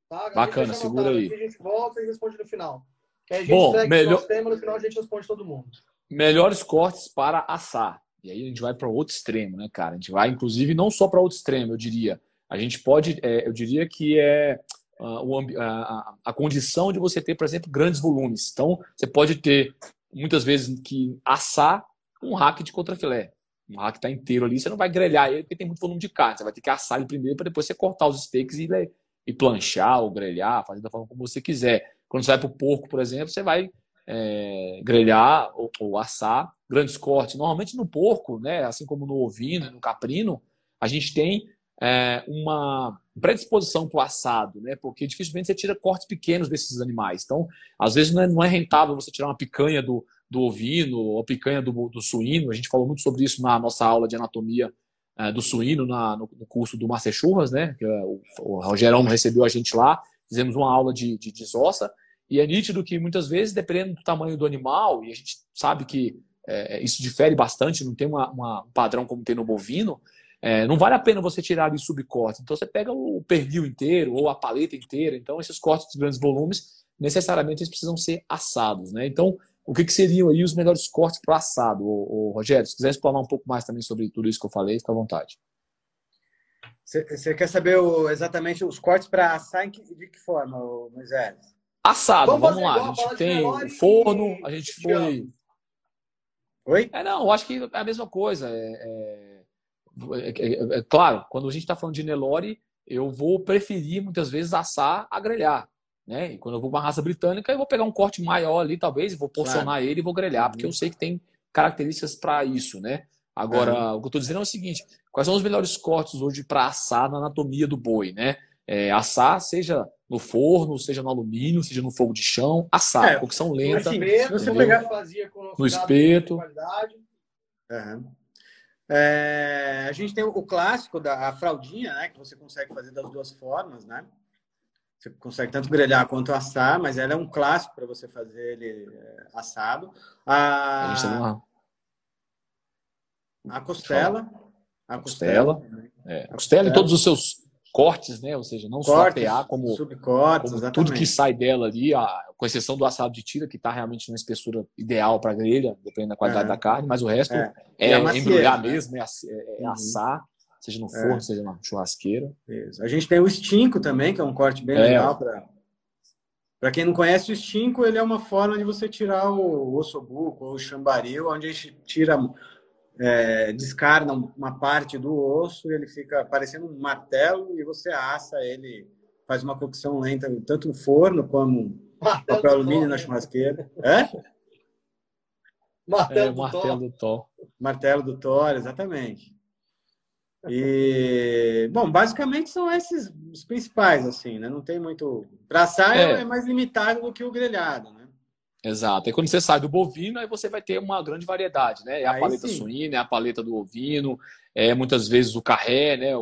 Tá? Bacana, segura aí. a gente volta e responde no final. Que a gente Bom, melhor... tema, no final a gente responde todo mundo melhores cortes para assar. E aí a gente vai para o outro extremo, né, cara? A gente vai, inclusive, não só para outro extremo, eu diria. A gente pode, é, eu diria que é uh, o, a, a, condição de você ter, por exemplo, grandes volumes. Então, você pode ter, muitas vezes, que assar um rack de contrafilé. Um rack está inteiro ali, você não vai grelhar ele porque tem muito volume de carne. Você vai ter que assar ele primeiro para depois você cortar os steaks e, e planchar ou grelhar, fazer da forma como você quiser. Quando você vai para o porco, por exemplo, você vai é, grelhar ou, ou, assar grandes cortes. Normalmente no porco, né, assim como no ovino, no caprino, a gente tem é, uma predisposição para o assado, né, porque dificilmente você tira cortes pequenos desses animais. Então, às vezes não é, não é rentável você tirar uma picanha do, do ovino ou picanha do, do, suíno. A gente falou muito sobre isso na nossa aula de anatomia é, do suíno na, no, no, curso do Master Churras, né, é o, o Rogerão recebeu a gente lá. Fizemos uma aula de, de desossa e é nítido que muitas vezes, dependendo do tamanho do animal, e a gente sabe que é, isso difere bastante, não tem uma, uma, um padrão como tem no bovino, é, não vale a pena você tirar ali subcorte. Então você pega o pernil inteiro ou a paleta inteira. Então esses cortes de grandes volumes, necessariamente eles precisam ser assados. Né? Então, o que, que seriam aí os melhores cortes para assado? O, o, Rogério, se quiser explanar um pouco mais também sobre tudo isso que eu falei, fica à vontade. Você quer saber o, exatamente os cortes para assar que, de que forma, Moisés? Assado, vamos, vamos lá. A gente tem o forno, a gente foi. Oi? É, não, eu acho que é a mesma coisa. É, é, é, é claro, quando a gente está falando de Nelore, eu vou preferir muitas vezes assar a grelhar. Né? E quando eu vou para uma raça britânica, eu vou pegar um corte maior ali, talvez, e vou porcionar claro. ele e vou grelhar, porque eu sei que tem características para isso, né? Agora, uhum. o que eu estou dizendo é o seguinte: quais são os melhores cortes hoje para assar na anatomia do boi, né? É, assar, seja no forno, seja no alumínio, seja no fogo de chão, assar, é, cocção lenta. No espeto, você pegar, fazia com no espeto. Uhum. É, a gente tem o clássico da a fraldinha, né? Que você consegue fazer das duas formas, né? Você consegue tanto grelhar quanto assar, mas ela é um clássico para você fazer ele é, assado. A, a costela. A costela. costela, é, a costela e todos os seus cortes, né? Ou seja, não cortes, só PA, como, subcortes, como tudo que sai dela ali, a, com exceção do assado de tira, que está realmente na espessura ideal para grelha, dependendo da qualidade da carne, mas o resto é, é embrulhar né? mesmo, é, é, é uhum. assar seja no forno, é. seja na churrasqueira. Isso. A gente tem o estinco também, que é um corte bem é. legal para para quem não conhece o estinco, ele é uma forma de você tirar o ossobuco ou o chambaril, onde a gente tira, é, descarna uma parte do osso e ele fica parecendo um martelo e você assa ele, faz uma cocção lenta, tanto no forno como martelo papel alumínio na churrasqueira. É? Martelo, é, do, martelo do Thor. Martelo do Thor, exatamente. E, bom, basicamente são esses os principais, assim, né? Não tem muito. Para assar é. é mais limitado do que o grelhado, né? Exato. E quando você sai do bovino, aí você vai ter uma grande variedade, né? É a aí paleta sim. suína, é a paleta do ovino, é muitas vezes o carré, né?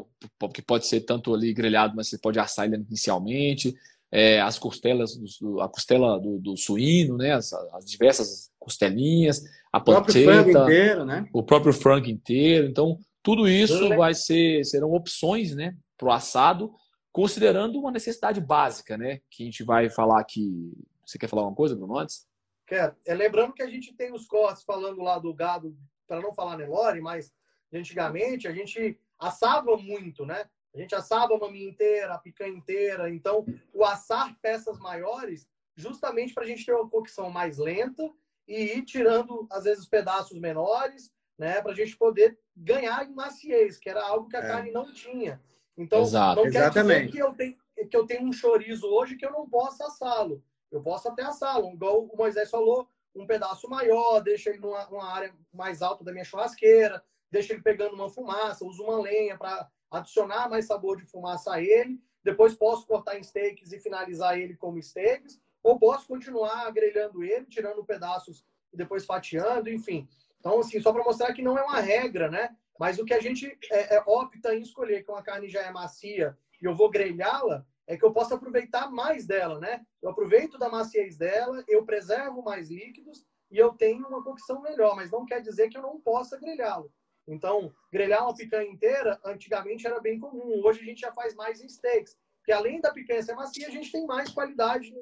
Que pode ser tanto ali grelhado, mas você pode assar ele inicialmente. É, as costelas, do, a costela do, do suíno, né? As, as, diversas costelinhas, a o panceta, próprio frango inteiro, né? O próprio frango inteiro. Então, tudo isso vai ser, serão opções né, para o assado, considerando uma necessidade básica, né? Que a gente vai falar aqui. Você quer falar alguma coisa, Bruno, antes? Quero. É, lembrando que a gente tem os cortes falando lá do gado, para não falar Nelore, mas antigamente a gente assava muito, né? A gente assava a maminha inteira, a picanha inteira. Então, o assar peças maiores, justamente para a gente ter uma cocção mais lenta e ir tirando, às vezes, pedaços menores né? Para a gente poder ganhar em maciez, que era algo que a é. carne não tinha. Então, Exato. não quer Exatamente. dizer que eu, tenho, que eu tenho um chorizo hoje que eu não possa assá-lo. Eu posso até assá-lo, igual o Moisés falou, um pedaço maior, deixa ele numa área mais alta da minha churrasqueira, deixa ele pegando uma fumaça, uso uma lenha para adicionar mais sabor de fumaça a ele. Depois posso cortar em steaks e finalizar ele como steaks, ou posso continuar grelhando ele, tirando pedaços e depois fatiando, enfim. Então, assim, só para mostrar que não é uma regra, né? Mas o que a gente é, é, opta em escolher, que uma carne já é macia e eu vou grelhá-la, é que eu possa aproveitar mais dela, né? Eu aproveito da maciez dela, eu preservo mais líquidos e eu tenho uma cocção melhor, mas não quer dizer que eu não possa grelhá-lo. Então, grelhar uma picanha inteira, antigamente era bem comum. Hoje a gente já faz mais em steaks. Porque além da picanha ser macia, a gente tem mais qualidade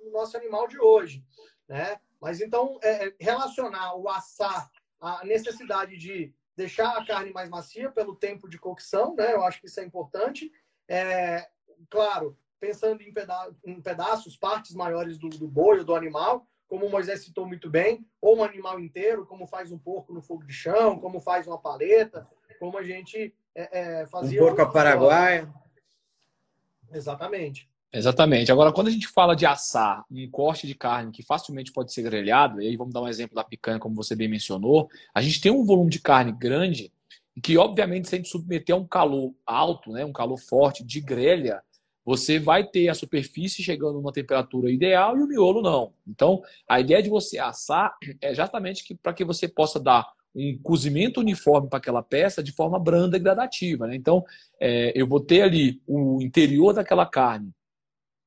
no nosso animal de hoje, né? Mas então, é, é, relacionar o assar à necessidade de deixar a carne mais macia pelo tempo de cocção, né? Eu acho que isso é importante. É, claro, pensando em, peda em, pedaços, partes maiores do, do boi ou do animal, como o Moisés citou muito bem, ou um animal inteiro, como faz um porco no fogo de chão, como faz uma paleta, como a gente é, é, fazia. Um porco a paraguaia. Exatamente. Exatamente. Agora, quando a gente fala de assar um corte de carne que facilmente pode ser grelhado, e aí vamos dar um exemplo da picanha, como você bem mencionou, a gente tem um volume de carne grande que, obviamente, se a gente submeter a um calor alto, né, um calor forte de grelha, você vai ter a superfície chegando numa temperatura ideal e o miolo não. Então, a ideia de você assar é exatamente para que você possa dar um cozimento uniforme para aquela peça de forma branda e gradativa. Né? Então, é, eu vou ter ali o interior daquela carne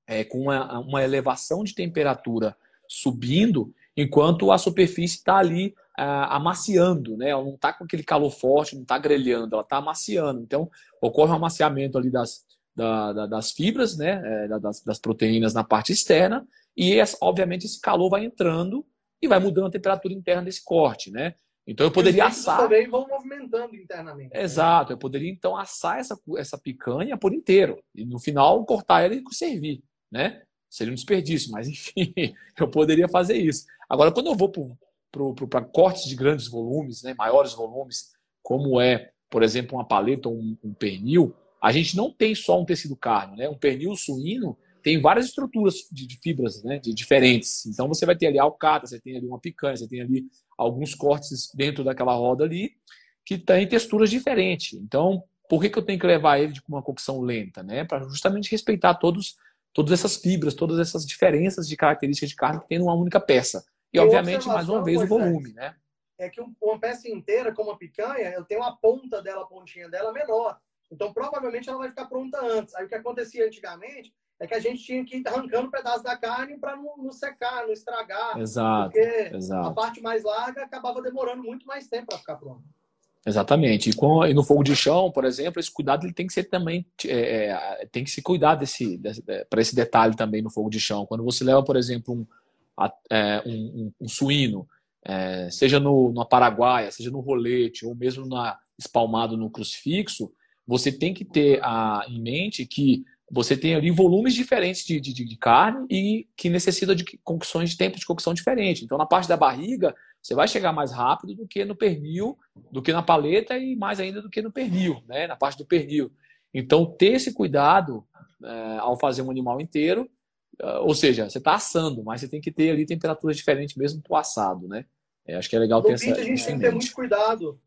é, com uma, uma, elevação de temperatura subindo, enquanto a superfície está ali ah, amaciando, né? Ela não está com aquele calor forte, não está grelhando, ela está amaciando. Então, ocorre um amaciamento ali das, da, da, das fibras, né? É, das, das, proteínas na parte externa, e obviamente esse calor vai entrando e vai mudando a temperatura interna desse corte, né? Então eu poderia assar. também vão movimentando internamente. Né? Exato, eu poderia então assar essa, essa picanha por inteiro e no final cortar ela e servir né? Seria um desperdício, mas enfim, <laughs> eu poderia fazer isso. Agora, quando eu vou para cortes de grandes volumes, né, maiores volumes, como é, por exemplo, uma paleta ou um, um, pernil, a gente não tem só um tecido carne, né? Um pernil suíno tem várias estruturas de, de fibras, né, de diferentes. Então você vai ter ali alcata, você tem ali uma picanha, você tem ali alguns cortes dentro daquela roda ali. que tem texturas diferentes. Então, por que, que eu tenho que levar ele de uma cocção lenta? Né? Para justamente respeitar todos, todas essas fibras, todas essas diferenças de características de carne que tem numa única peça. E, e obviamente, mais uma vez, o volume. Né? É que uma peça inteira, como a picanha, eu tenho a ponta dela, a pontinha dela menor. Então, provavelmente, ela vai ficar pronta antes. Aí, o que acontecia antigamente é que a gente tinha que ir arrancando pedaços da carne para não, não, secar, não estragar. Exato. Porque exato. a parte mais larga acabava demorando muito mais tempo para ficar pronta. Exatamente. E, com, e, no fogo de chão, por exemplo, esse cuidado ele tem que ser também é, é tem que se cuidar desse, desse para esse detalhe também no fogo de chão. Quando você leva, por exemplo, um, é, um, um, um suíno, é, seja no, no paraguaia, seja no rolete ou mesmo na espalmado no crucifixo, você tem que ter a, em mente que você tem ali volumes diferentes de, de, de carne e que necessita de cocções de tempo de cocção diferente. Então, na parte da barriga, você vai chegar mais rápido do que no pernil, do que na paleta e mais ainda do que no pernil, né? na parte do pernil. Então, ter esse cuidado é, ao fazer um animal inteiro, é, ou seja, você está assando, mas você tem que ter ali temperaturas diferentes mesmo para o assado, né? É, acho que é legal no ter essa. a gente tem que ter muito cuidado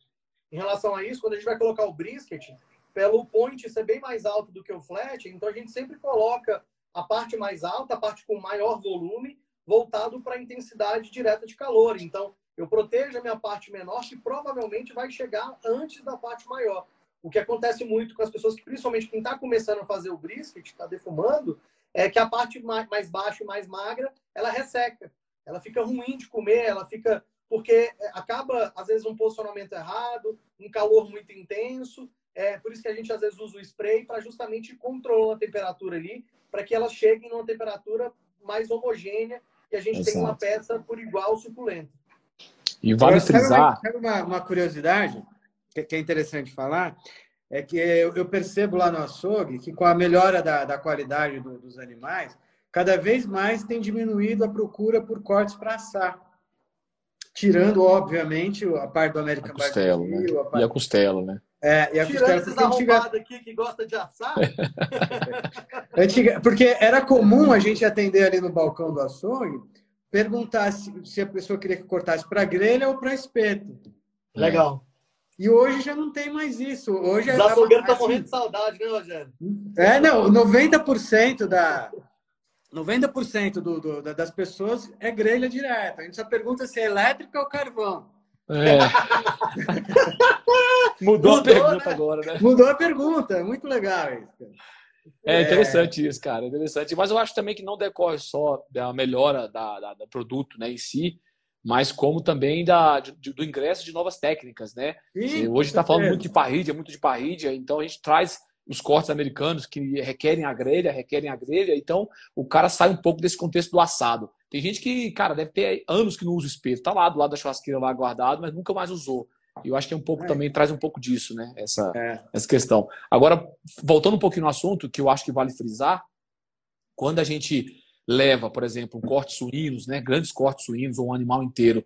em relação a isso. Quando a gente vai colocar o brisket, pelo point ser bem mais alto do que o flat, então a gente sempre coloca a parte mais alta, a parte com maior volume, voltado para a intensidade direta de calor. Então, eu protejo a minha parte menor, que provavelmente vai chegar antes da parte maior. O que acontece muito com as pessoas, que principalmente quem está começando a fazer o brisket, está defumando, é que a parte mais baixa e mais magra, ela resseca. Ela fica ruim de comer, ela fica... Porque acaba, às vezes, um posicionamento errado, um calor muito intenso, é por isso que a gente às vezes usa o spray para justamente controlar a temperatura ali, para que elas cheguem numa temperatura mais homogênea e a gente Exato. tenha uma peça por igual suculenta. E vale frisar. Sabe uma, uma, curiosidade que é interessante falar? É que eu, eu, percebo lá no açougue que com a melhora da, da qualidade do, dos animais, cada vez mais tem diminuído a procura por cortes para assar. Tirando, obviamente, a parte do American costela, né? parte... E a costela, né? É, e a Tirando esses antiga... aqui que gosta de assar. <laughs> antiga... Porque era comum a gente atender ali no balcão do açougue, perguntar se, se a pessoa queria que cortasse para grelha ou para espeto. Legal. E hoje já não tem mais isso. Hoje Os açougueiros estão assim... morrendo de saudade, né, Rogério? É, não, 90% da... 90% do, do, das pessoas é grelha direta. A gente só pergunta se é elétrica ou carvão. É. Mudou, <laughs> Mudou, a pergunta né? agora, né? Mudou a pergunta, muito legal isso. É interessante é... isso, cara, interessante. Mas eu acho também que não decorre só da melhora da, da, do produto né, em si, mas como também da, de, do ingresso de novas técnicas, né? Sim, Hoje está falando muito de parrídia, muito de parrídia, então a gente traz os cortes americanos que requerem a grelha, requerem a grelha, então o cara sai um pouco desse contexto do assado. Tem gente que, cara, deve ter anos que não usa o espeto, tá lá do lado da churrasqueira lá guardado, mas nunca mais usou. E eu acho que é um pouco é. também traz um pouco disso, né? Essa, é. essa questão. Agora, voltando um pouquinho no assunto, que eu acho que vale frisar, quando a gente leva, por exemplo, um corte suínos, né, grandes cortes suínos ou um animal inteiro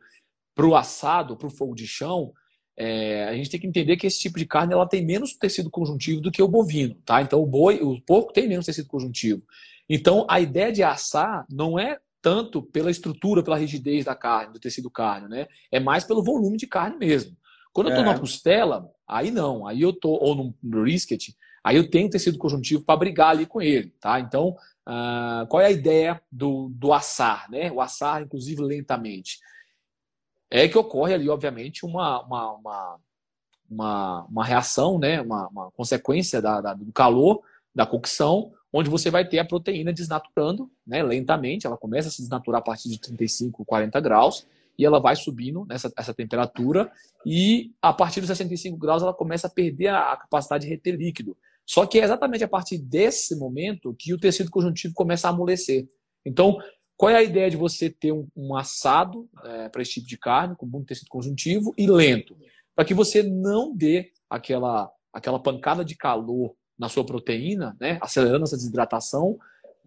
para o assado, para o fogo de chão, é, a gente tem que entender que esse tipo de carne ela tem menos tecido conjuntivo do que o bovino, tá? Então o boi, o porco tem menos tecido conjuntivo. Então a ideia de assar não é tanto pela estrutura, pela rigidez da carne, do tecido carne, né? É mais pelo volume de carne mesmo. Quando eu estou é. na costela, aí não, aí eu tô ou no brisket, aí eu tenho tecido conjuntivo para brigar ali com ele, tá? Então, uh, qual é a ideia do, do assar, né? O assar, inclusive, lentamente. É que ocorre ali, obviamente, uma, uma, uma, uma, uma reação, né? Uma, uma consequência da, da, do calor, da cocção, onde você vai ter a proteína desnaturando, né? Lentamente, ela começa a se desnaturar a partir de 35, 40 graus, e ela vai subindo nessa essa temperatura e a partir dos 65 graus ela começa a perder a, capacidade de reter líquido. Só que é exatamente a partir desse momento que o tecido conjuntivo começa a amolecer. Então, qual é a ideia de você ter um, um assado é, para esse tipo de carne, com muito tecido conjuntivo e lento? Para que você não dê aquela, aquela pancada de calor na sua proteína, né, acelerando essa desidratação,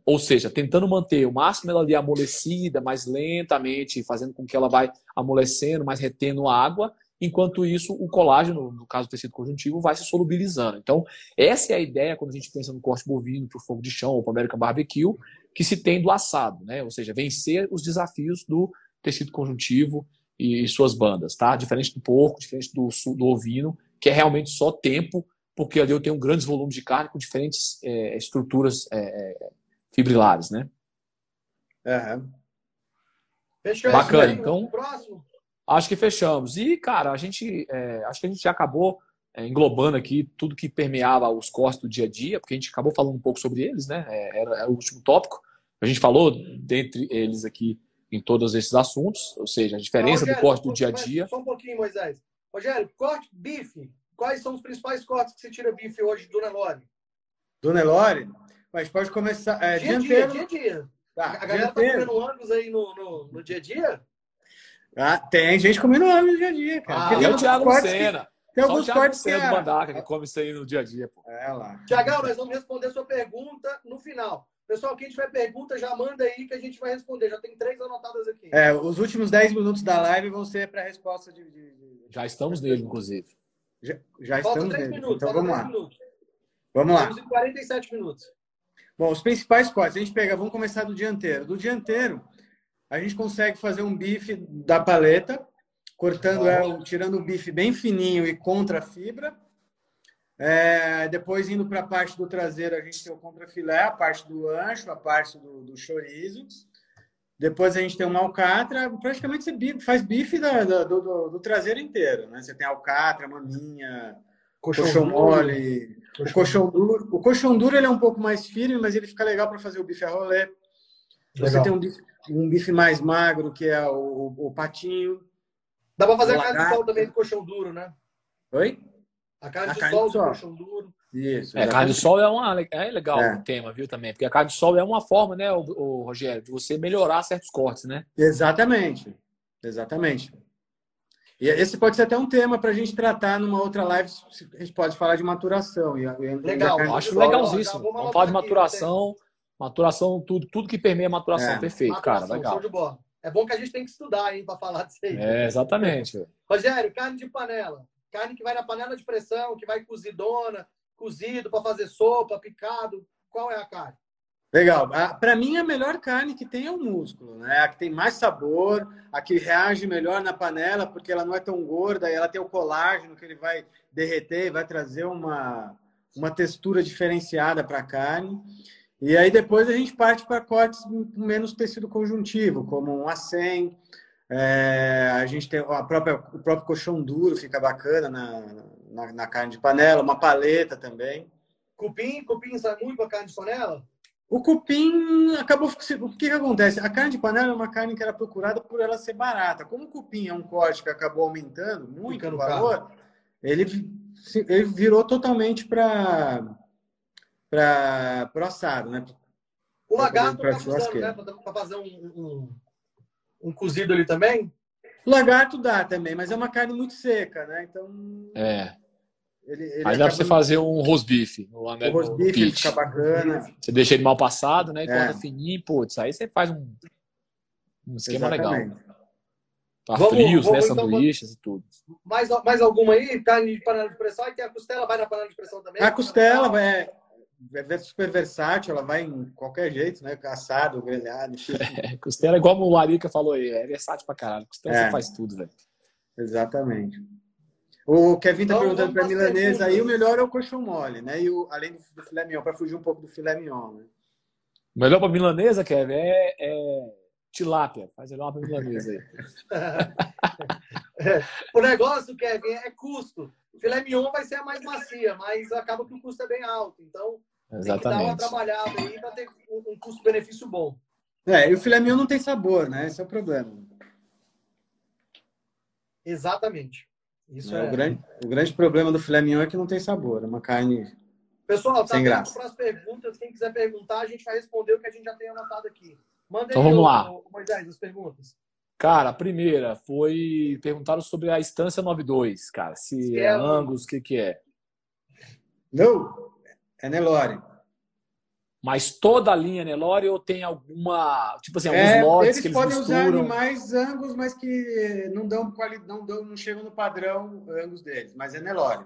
ou seja, tentando manter o máximo ela ali amolecida, mais lentamente, fazendo com que ela vai amolecendo, mais retendo água, enquanto isso o colágeno, no caso do tecido conjuntivo, vai se solubilizando. Então, essa é a ideia quando a gente pensa no corte bovino para o fogo de chão ou para o American Barbecue, que se tem do assado, né? ou seja, vencer os desafios do tecido conjuntivo e, suas bandas, tá? Diferente do porco, diferente do, do ovino, que é realmente só tempo, porque ali eu tenho grandes volumes de carne com diferentes é, estruturas é fibrilares, né? Uhum. Fechou Bacana. Então, próximo. acho que fechamos. E, cara, a gente, é, acho que a gente já acabou é, englobando aqui tudo que permeava os cortes do dia a dia, porque a gente acabou falando um pouco sobre eles, né? É, era, era o último tópico. A gente falou dentre eles aqui em todos esses assuntos, ou seja, a diferença Rogério, do corte do dia a dia. Só um pouquinho, Moisés. Rogério, corte bife. Quais são os principais cortes que você tira bife hoje do Nelore? Do Nelore? Mas pode começar. É, dia, dia, dia, dia. Tá, a galera tá comendo ângulos aí no, no, no, dia a dia? Ah, tem gente comendo ângulos no dia a dia, cara. Ah, é o Thiago Senna. Tem alguns Só o cortes que é... do Bandaca que come isso aí no dia a dia. Pô. É lá. Tiagão, nós vamos responder sua pergunta no final. Pessoal, quem tiver pergunta, já manda aí que a gente vai responder. Já tem três anotadas aqui. É, os últimos 10 minutos da live vão ser para resposta de, de, de, Já estamos nele, inclusive. Já, já estamos nele. Minutos, então vamos lá. Minutos. Vamos lá. Temos 47 minutos. Bom, os principais cortes. A gente pega, vamos começar do dianteiro. Do dianteiro, a gente consegue fazer um bife da paleta, cortando ela, tirando o bife bem fininho e contra a fibra. É, depois, indo para a parte do traseiro, a gente tem o contrafilé, a parte do ancho, a parte do, do chorizo. Depois a gente tem uma alcatra. Praticamente você faz bife da, da, do, do, do, traseiro inteiro. Né? Você tem alcatra, maminha, colchão, colchão mole, colchão. o colchão duro. O colchão duro ele é um pouco mais firme, mas ele fica legal para fazer o bife a rolê. Você tem um bife, um bife, mais magro, que é o, o patinho. Dá para fazer carne de sol também com colchão duro, né? Oi? A carne a de carne sol, sol. colchão duro. Isso. É, carne de sol é, uma, é legal é. o tema, viu, também. Porque a carne de sol é uma forma, né, o, o, Rogério, de você melhorar certos cortes, né? Exatamente. Exatamente. E esse pode ser até um tema para a gente tratar numa outra live. A gente pode falar de maturação. E, legal, eu acho legalzíssimo. Vamos falar de maturação, maturação, tudo, tudo que permeia a maturação. É. Perfeito, maturação, cara. Legal. Show de bola. É bom que a gente tem que estudar, hein, para falar disso aí. É, exatamente. Rogério, carne de panela. Carne que vai na panela de pressão, que vai cozidona, cozido para fazer sopa, picado. Qual é a carne? Legal. Para mim, a melhor carne que tem é o músculo, né? A que tem mais sabor, a que reage melhor na panela, porque ela não é tão gorda e ela tem o colágeno que ele vai derreter e vai trazer uma, uma textura diferenciada para a carne. E aí depois a gente parte para cortes com menos tecido conjuntivo, como um acém. É, a gente tem a própria, o próprio colchão duro, fica bacana na, na, na, carne de panela, uma paleta também. Cupim, cupim sai muito para carne de panela? O cupim acabou. O que, que acontece? A carne de panela é uma carne que era procurada por ela ser barata. Como o cupim é um corte que acabou aumentando muito o valor, ele, ele virou totalmente para para o assado, né? O lagarto tá usando, né? Para fazer um, um, um, cozido ali também? O lagarto dá também, mas é uma carne muito seca, né? Então. É. Ele, ele Aí dá para você fazer um rosbife. O rosbife fica bacana. Você deixa ele mal passado, né? E é. corta fininho, putz. Aí você faz um, um esquema Exatamente. legal. Para frios, vamos, né? Então, Sanduíches e tudo. Mais, mais alguma aí? Carne de panela de pressão? E tem a costela, vai na panela de pressão também? A costela vai. É, é super versátil, ela vai em qualquer jeito, né? Caçado, grelhado. <laughs> É, costela, igual o Arica falou aí, é versátil pra caralho. Costela é. você faz tudo, velho. Exatamente. O Kevin tá então, perguntando para milanesa aí, o melhor é o coxão mole, né? E o, além do, do filé mignon, para fugir um pouco do filé mignon, né? O melhor para milanesa, Kevin, é, é tilápia. Faz melhor para milanesa aí. <laughs> o negócio, Kevin, é custo. O filé mignon vai ser a mais macia, mas acaba que o custo é bem alto. Então, Exatamente. tem que dar uma trabalhada aí para ter um custo-benefício bom. É, e o filé mignon não tem sabor, né? Esse é o problema. Exatamente. Isso é, é... O, grande, o grande problema do filé mignon é que não tem sabor. É uma carne Pessoal, tá aberto para as perguntas. Quem quiser perguntar, a gente vai responder o que a gente já tem anotado aqui. Manda então aí, vamos lá. Moisés, as perguntas. Cara, a primeira foi perguntaram sobre a Estância 92, cara. Se, é, é Angus, o que que é? Não, é Nelore. Mas toda a linha Nelore ou tem alguma, tipo assim, alguns é, lotes eles que eles podem misturam? usar animais Angus, mas que não dão não dão, não chegam no padrão Angus deles, mas é Nelore.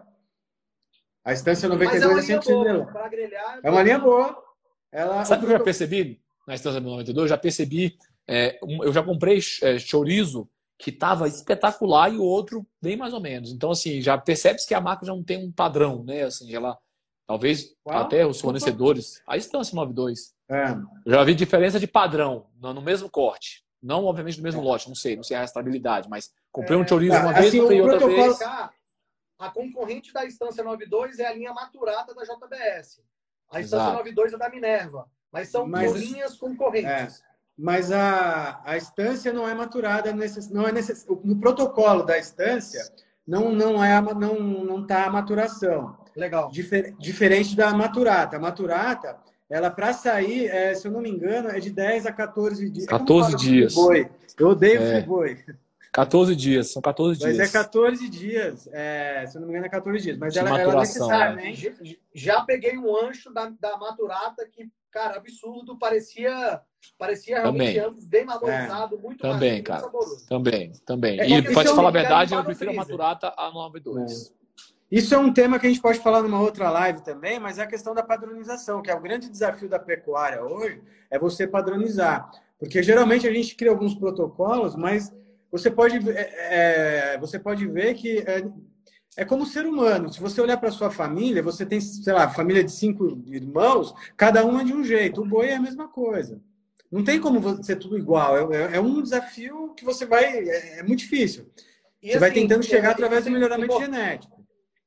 A Estância 92 é, é 100% boa, grelhar, é uma linha boa. Ela, Sabe o que eu já percebi na Estância 92? Eu já percebi, é, eu já comprei é, chorizo que estava espetacular e o outro bem mais ou menos. Então, assim, já percebe-se que a marca já não tem um padrão, né? Assim, ela, talvez Qual? até os fornecedores. A Instância 92. É. Já vi diferença de padrão no mesmo corte. Não, obviamente, no mesmo é. lote, não sei, não sei a estabilidade, mas comprei um é. chorizo uma vez, assim, comprei outra vez. A concorrente da Instância 92 é a linha maturada da JBS. A Instância Exato. 92 é da Minerva. Mas são mas, linhas concorrentes. É mas a, a estância não é maturada necess, não é necess, no protocolo da estância não não é não não tá a maturação legal Difer, diferente da maturata a maturata ela para sair é, se eu não me engano é de 10 a 14 dias 14 é dias eu odeio é. friboi 14 dias, são 14 dias. Mas é 14 dias, é, se eu não me engano é 14 dias. Mas ela, ela necessariamente... Né? Já peguei um ancho da, da Maturata que, cara, absurdo, parecia parecia realmente ambos bem valorizado, é. muito também, mais, cara. Muito também, também. É, e para te falar a verdade, eu prefiro a Maturata a 92. É. Isso é um tema que a gente pode falar numa outra live também, mas é a questão da padronização, que é o grande desafio da pecuária hoje, é você padronizar. Porque geralmente a gente cria alguns protocolos, mas você pode, é, é, você pode ver que é, é como ser humano. Se você olhar para sua família, você tem, sei lá, família de cinco irmãos, cada um é de um jeito. O boi é a mesma coisa. Não tem como ser tudo igual. É, é, é um desafio que você vai. É, é muito difícil. E você assim, vai tentando chegar através do melhoramento genético.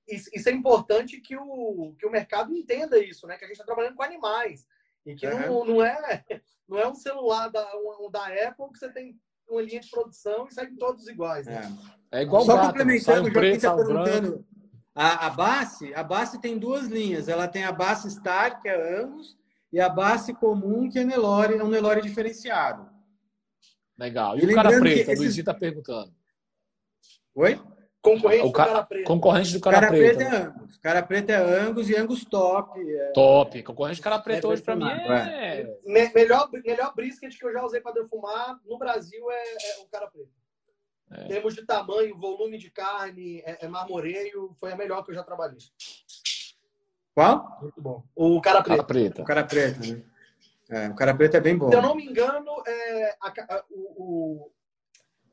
Isso é importante que o, que o mercado entenda isso, né? Que a gente está trabalhando com animais. E que não, não, é, não é um celular da, um, da Apple que você tem uma linha de produção e saem todos iguais. Né? É. é igual Só gato, complementando, o Joaquim está perguntando. A, a base, a base tem duas linhas. Ela tem a base Star, que é Angus, e a base comum, que é Nelore, é um Nelore diferenciado. Legal. E, e o cara preto, esses... Luizinho está perguntando. Oi? Concorrente o do cara preto. Concorrente do cara, cara preto. preto é Angus. Cara preto é Angus e Angus top. É... Top. Concorrente do cara preto é hoje para mim é... é... Melhor, melhor brisket que eu já usei para defumar no Brasil é, é o cara preto. É. Em termos de tamanho, volume de carne, é, é, marmoreio, foi a melhor que eu já trabalhei. Qual? Muito bom. O cara preto. Cara preto. O cara preto, né? É, o cara preto é bem bom. Se eu não me engano, é, a, a, o,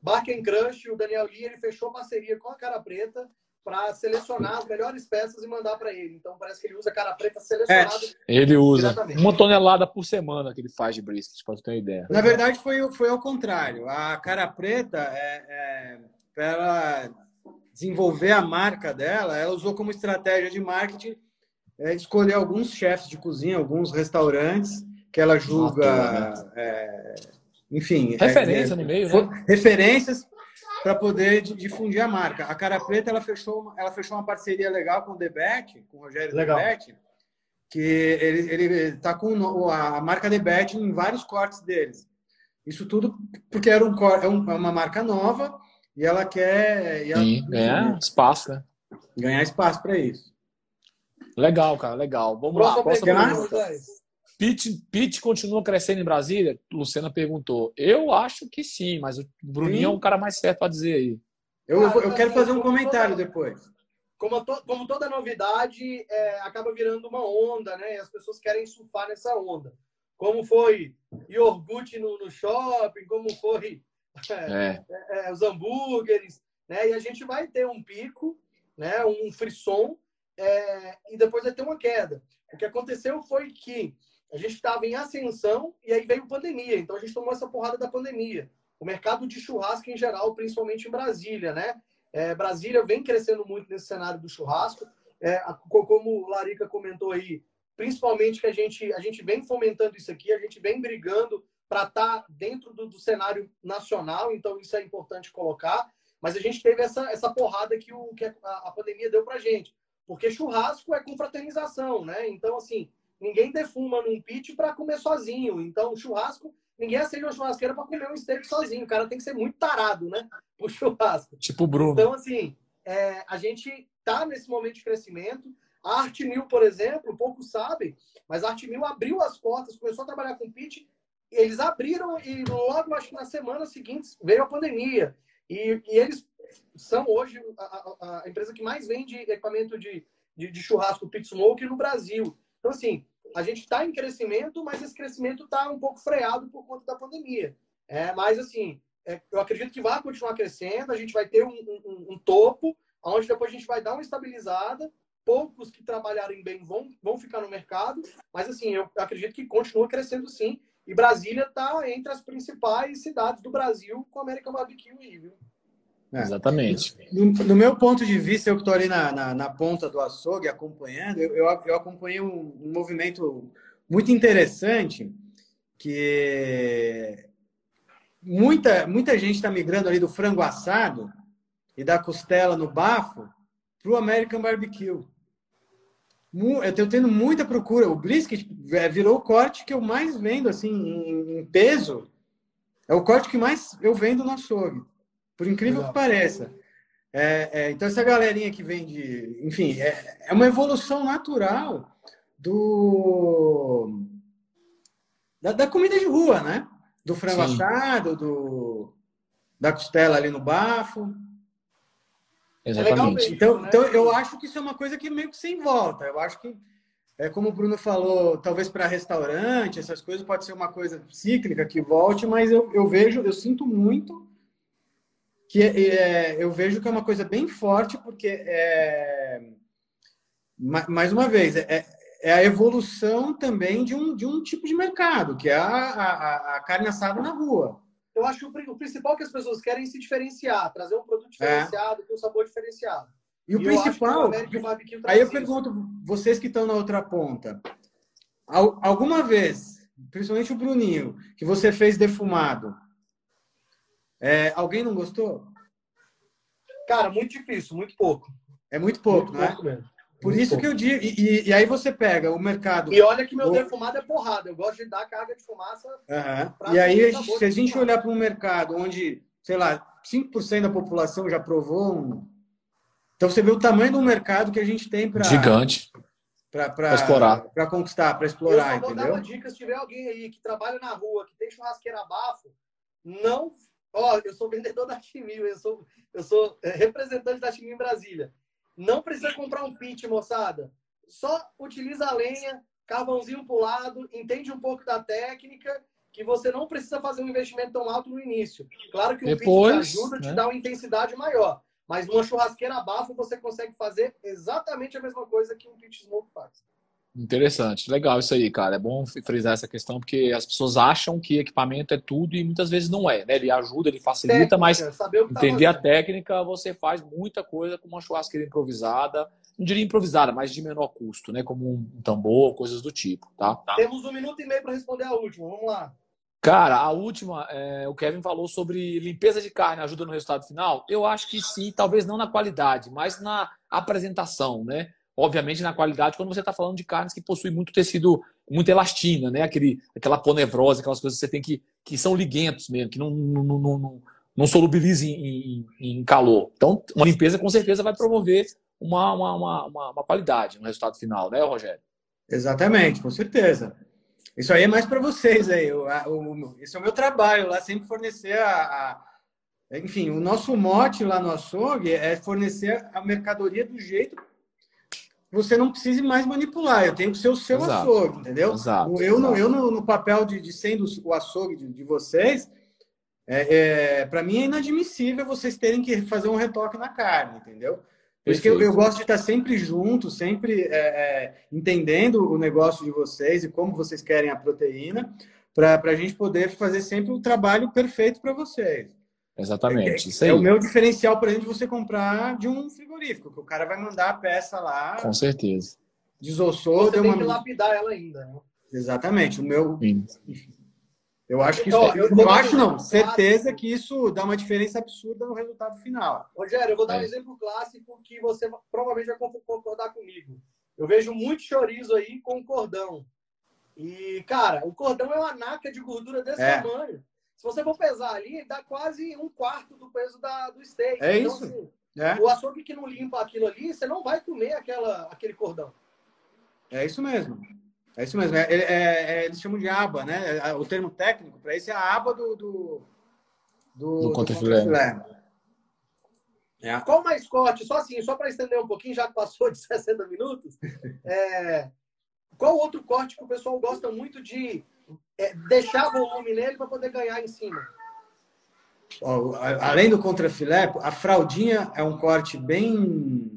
Barken Crush, o Daniel Lee, ele fechou parceria com a Cara Preta para selecionar as melhores peças e mandar para ele. Então parece que ele usa cara preta selecionada. É, ele usa uma tonelada por semana que ele faz de brisket, para você ter uma ideia. Na verdade foi, foi ao contrário. A cara preta é, é para ela desenvolver a marca dela, ela usou como estratégia de marketing é, escolher alguns chefes de cozinha, alguns restaurantes que ela julga é, enfim. Referência é, no meio, né? Referências para poder difundir a marca. A Cara Preta ela fechou, ela fechou uma parceria legal com o Debet, com o Rogério legal. Debet, que ele ele está com a marca Debet em vários cortes deles. Isso tudo porque era um, é, é uma marca nova e ela quer e ela, Sim, ganhar espaço, né? Ganhar espaço para isso. Legal, cara, legal. Vamos Próxima lá. Próxima pergunta. Pete continua crescendo em Brasília? Luciana perguntou. Eu acho que sim, mas o Bruninho sim. é um cara mais certo para dizer aí. Eu, eu, eu quero fazer um comentário depois. Como, to, como toda novidade, é, acaba virando uma onda, né? E as pessoas querem surfar nessa onda. Como foi iogurte no, no shopping, como foi é, é. é. os hambúrgueres, né? E a gente vai ter um pico, né? Um frisson, é, e depois vai ter uma queda. O que aconteceu foi que a gente estava em ascensão e aí veio pandemia. Então a gente tomou essa porrada da pandemia. O mercado de churrasco em geral, principalmente em Brasília, né? É, Brasília vem crescendo muito nesse cenário do churrasco. É, como o Larica comentou aí, principalmente que a gente, a gente vem fomentando isso aqui, a gente vem brigando para estar tá dentro do, do, cenário nacional, então isso é importante colocar. Mas a gente teve essa, essa porrada que, o, que a, a pandemia deu para gente. Porque churrasco é confraternização, né? Então, assim, Ninguém defuma num pit para comer sozinho. Então, churrasco, ninguém acende uma churrasqueira para comer um steak sozinho. O cara tem que ser muito tarado, né? O churrasco. Tipo o Bruno. Então, assim, é, a gente tá nesse momento de crescimento. A Arte Mil, por exemplo, poucos sabem, mas a Arte Mil abriu as portas, começou a trabalhar com pit. Eles abriram e logo, acho que na semana seguinte, veio a pandemia. E, e eles são hoje a, a, a, empresa que mais vende equipamento de, de, de churrasco pit smoke no Brasil. Então, assim, a gente está em crescimento, mas esse crescimento está um pouco freado por conta da pandemia. É, mas, assim, é, eu acredito que vai continuar crescendo, a gente vai ter um, um, um, topo, onde depois a gente vai dar uma estabilizada. Poucos que trabalharem bem vão, vão ficar no mercado, mas assim, eu acredito que continua crescendo sim. E Brasília está entre as principais cidades do Brasil com American Barbecue viu? É. Exatamente. No, no, meu ponto de vista, eu que estou ali na, na, na, ponta do açougue acompanhando, eu, eu, eu acompanhei um, um, movimento muito interessante que muita, muita gente está migrando ali do frango assado e da costela no bafo para o American Barbecue. Eu estou tendo muita procura. O brisket é, virou o corte que eu mais vendo assim em, em peso. É o corte que mais eu vendo no açougue. Por incrível Exato. que pareça. É, é, então, essa galerinha que vem de. Enfim, é, é uma evolução natural do. Da, da, comida de rua, né? Do frango Sim. assado, do, da costela ali no bafo. Exatamente. É então, né? então, eu acho que isso é uma coisa que meio que sem volta. Eu acho que, é como o Bruno falou, talvez para restaurante, essas coisas pode ser uma coisa cíclica que volte, mas eu, eu vejo, eu sinto muito que é, eu vejo que é uma coisa bem forte, porque é, mais uma vez, é, é, a evolução também de um, de um tipo de mercado, que é a, a, a carne assada na rua. Eu acho que o, principal que as pessoas querem é se diferenciar, trazer um produto é. diferenciado, com um sabor diferenciado. E, e o principal, aí eu pergunto, vocês que estão na outra ponta, alguma vez, principalmente o Bruninho, que você fez defumado, é, alguém não gostou? Cara, muito difícil, muito pouco. É muito pouco, muito né? Pouco mesmo. Por muito isso pouco. que eu digo. E, e, e, aí você pega o mercado. E olha que meu o... defumado é porrada. Eu gosto de dar carga de fumaça. Uhum. E aí, se a gente olhar para um mercado onde, sei lá, 5% da população já provou um. Então você vê o tamanho do mercado que a gente tem para. Gigante. Para explorar. Para conquistar, para explorar, eu só vou entendeu? dar uma dica: se tiver alguém aí que trabalha na rua, que tem churrasqueira bafo, não Ó, eu sou vendedor da Chimil, eu sou, eu sou é, representante da Chimil em Brasília. Não precisa comprar um pit, moçada. Só utiliza a lenha, carvãozinho pro lado, entende um pouco da técnica, que você não precisa fazer um investimento tão alto no início. Claro que o Depois, pit te ajuda, né? te dá uma intensidade maior. Mas numa churrasqueira a bafo você consegue fazer exatamente a mesma coisa que um pit smoke faz. Interessante, legal isso aí, cara. É bom frisar essa questão porque as pessoas acham que equipamento é tudo e muitas vezes não é, né? Ele ajuda, ele facilita, técnica, mas entender tá a técnica, você faz muita coisa com uma churrasqueira improvisada, não diria improvisada, mas de menor custo, né? Como um tambor, coisas do tipo, tá? tá. Temos um minuto e meio para responder a última, vamos lá. Cara, a última, é, o Kevin falou sobre limpeza de carne ajuda no resultado final. Eu acho que sim, talvez não na qualidade, mas na apresentação, né? Obviamente na qualidade, quando você está falando de carnes que possuem muito tecido, muita elastina, né? Aquele, aquela ponevrose, aquelas coisas que você tem que, que são liguentos mesmo, que não, não, não, não, não solubilizam em, em, em, calor. Então, uma limpeza com certeza vai promover uma, uma, uma, uma qualidade no resultado final, né, Rogério? Exatamente, com certeza. Isso aí é mais para vocês aí. O, o, esse é o meu trabalho lá, sempre fornecer a, a, Enfim, o nosso mote lá no açougue é fornecer a mercadoria do jeito você não precise mais manipular. Eu tenho que ser o seu Exato. açougue, entendeu? Exato. Eu, Exato. No, eu no, no, papel de, de sendo o açougue de, de vocês, é, é para mim é inadmissível vocês terem que fazer um retoque na carne, entendeu? Por isso que eu, eu, gosto de estar sempre junto, sempre é, é, entendendo o negócio de vocês e como vocês querem a proteína, para a gente poder fazer sempre o trabalho perfeito para vocês. Exatamente. É, isso aí. é o meu diferencial, por exemplo, de você comprar de um frigorífico, que o cara vai mandar a peça lá. Com certeza. Desossou, você deu tem uma... que lapidar ela ainda. Né? Exatamente. O meu. Sim. Eu acho que isso. eu, eu, eu acho não, certeza que isso dá uma diferença absurda no resultado final. Rogério, eu vou dar é. um exemplo clássico que você provavelmente vai concordar comigo. Eu vejo muito chorizo aí com cordão. E, cara, o cordão é uma naca de gordura desse é. tamanho. Se você for pesar ali, dá quase um quarto do peso da, do steak. É então, isso. Assim, é. O açougue que não limpa aquilo ali, você não vai comer aquela, aquele cordão. É isso mesmo. É isso mesmo. É, é, é eles chamam de aba, né? É, o termo técnico para isso é a aba do. Do, do, do contrafilé. É. Qual mais corte? Só assim, só para estender um pouquinho, já que passou de <laughs> 60 minutos. É, qual outro corte que o pessoal gosta muito de é, deixar volume nele para poder ganhar em cima. Além do contrafilé, a fraldinha é um corte bem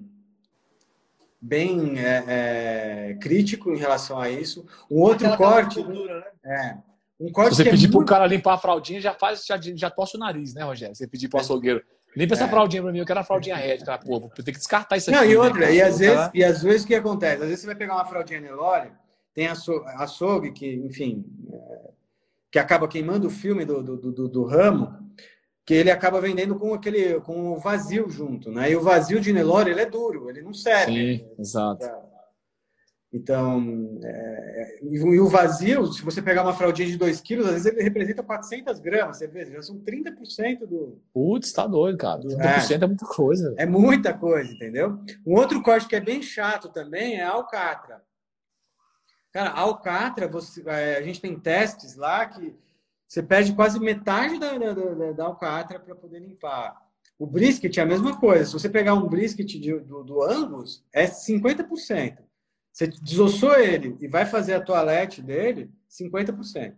bem é, é, crítico em relação a isso. Um outro Aquela corte, cultura, né? é, um corte Se você pedir é para o cara limpar a fraldinha, já faz, já, já tosse o nariz, né, Rogério? Você pedir para o açougueiro, limpa essa é. fraldinha para mim, eu quero a fraldinha red, cara, pô, vou ter que descartar isso aqui. Não, e né, outra, né, e, às vezes, e às vezes o que acontece? Às vezes você vai pegar uma fraldinha Nelore, tem açougue que, enfim, é, que acaba queimando o filme do, do, do, do ramo, que ele acaba vendendo com aquele com o vazio junto, né? E o vazio de Nelore ele é duro, ele não serve. Sim, exato. Então, é, e o vazio, se você pegar uma fraldinha de 2 quilos, às vezes ele representa 400 gramas, você vê, já são 30% do... Putz, tá doido, cara. 30% é, é muita coisa. É muita coisa, entendeu? Um outro corte que é bem chato também é a alcatra. Cara, a alcatra, você, é, a gente tem testes lá que você perde quase metade da, da, da, da alcatra para poder limpar. O brisket é a mesma coisa. Se você pegar um brisket de, do, do Angus, é 50%. Você desossou ele e vai fazer a toalete dele, 50%.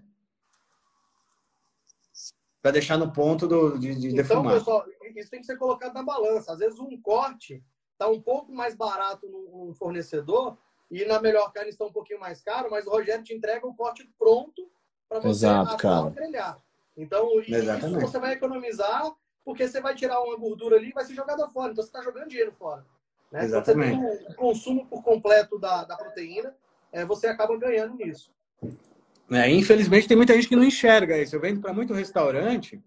Para deixar no ponto do, de, de então, defumar. pessoal, isso tem que ser colocado na balança. Às vezes um corte está um pouco mais barato no, no fornecedor e na melhor carne está um pouquinho mais caro, mas o Rogério te entrega o corte pronto para você Exato, cara. trilhar. Então, Exatamente. isso você vai economizar, porque você vai tirar uma gordura ali e vai ser jogada fora. Então, você está jogando dinheiro fora. Né? Exatamente. Então, você tem o consumo por completo da, da proteína, é, você acaba ganhando nisso. É, infelizmente, tem muita gente que não enxerga isso. Eu vendo para muito restaurante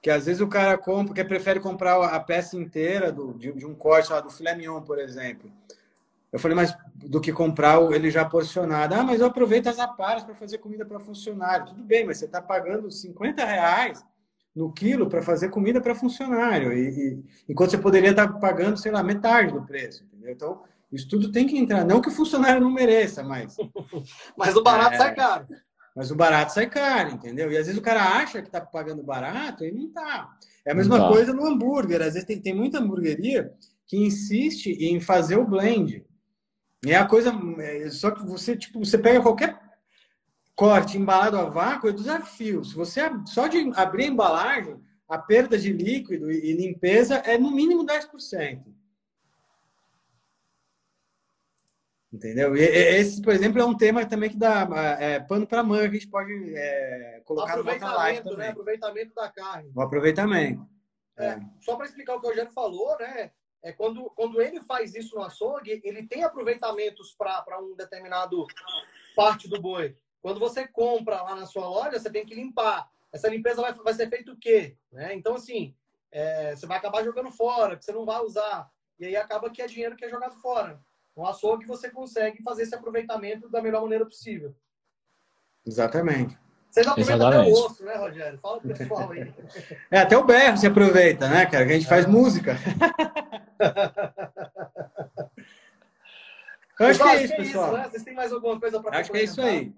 que às vezes o cara compra, que prefere comprar a peça inteira do, de, de um corte lá, do filé mignon, por exemplo. Eu falei, mas do que comprar ele já porcionado. Ah, mas eu aproveito as aparas para fazer comida para funcionário. Tudo bem, mas você está pagando 50 reais no quilo para fazer comida para funcionário. E, e, enquanto você poderia estar tá pagando, sei lá, metade do preço. Entendeu? Então, isso tudo tem que entrar. Não que o funcionário não mereça, mas. <laughs> mas o barato é, sai caro. Mas o barato sai caro, entendeu? E às vezes o cara acha que está pagando barato e não está. É a mesma tá. coisa no hambúrguer. Às vezes tem, tem muita hamburgueria que insiste em fazer o blend. É a coisa. É, só que você, tipo, você pega qualquer corte embalado a vácuo, é desafio. Se você só de abrir a embalagem, a perda de líquido e limpeza é no mínimo 10%. Entendeu? E esse, por exemplo, é um tema também que dá é, pano para manga, que a gente pode é, colocar no live também. Né? Aproveitamento da carne. O aproveitamento. É, é. Só para explicar o que o Rogério falou, né? É quando, quando ele faz isso no açougue, ele tem aproveitamentos para um determinado parte do boi. Quando você compra lá na sua loja, você tem que limpar. Essa limpeza vai, vai ser feita o quê? Né? Então, assim, é, você vai acabar jogando fora, que você não vai usar. E aí acaba que é dinheiro que é jogado fora. No açougue você consegue fazer esse aproveitamento da melhor maneira possível. Exatamente. Vocês aproveitam até o osso, né, Rogério? Fala pro pessoal aí. <laughs> É, até o berro se aproveita, né, cara? Que a gente faz é. música. <laughs> Eu acho que é isso, é pessoal. Né? Vocês têm mais alguma coisa para Acho que é isso aí.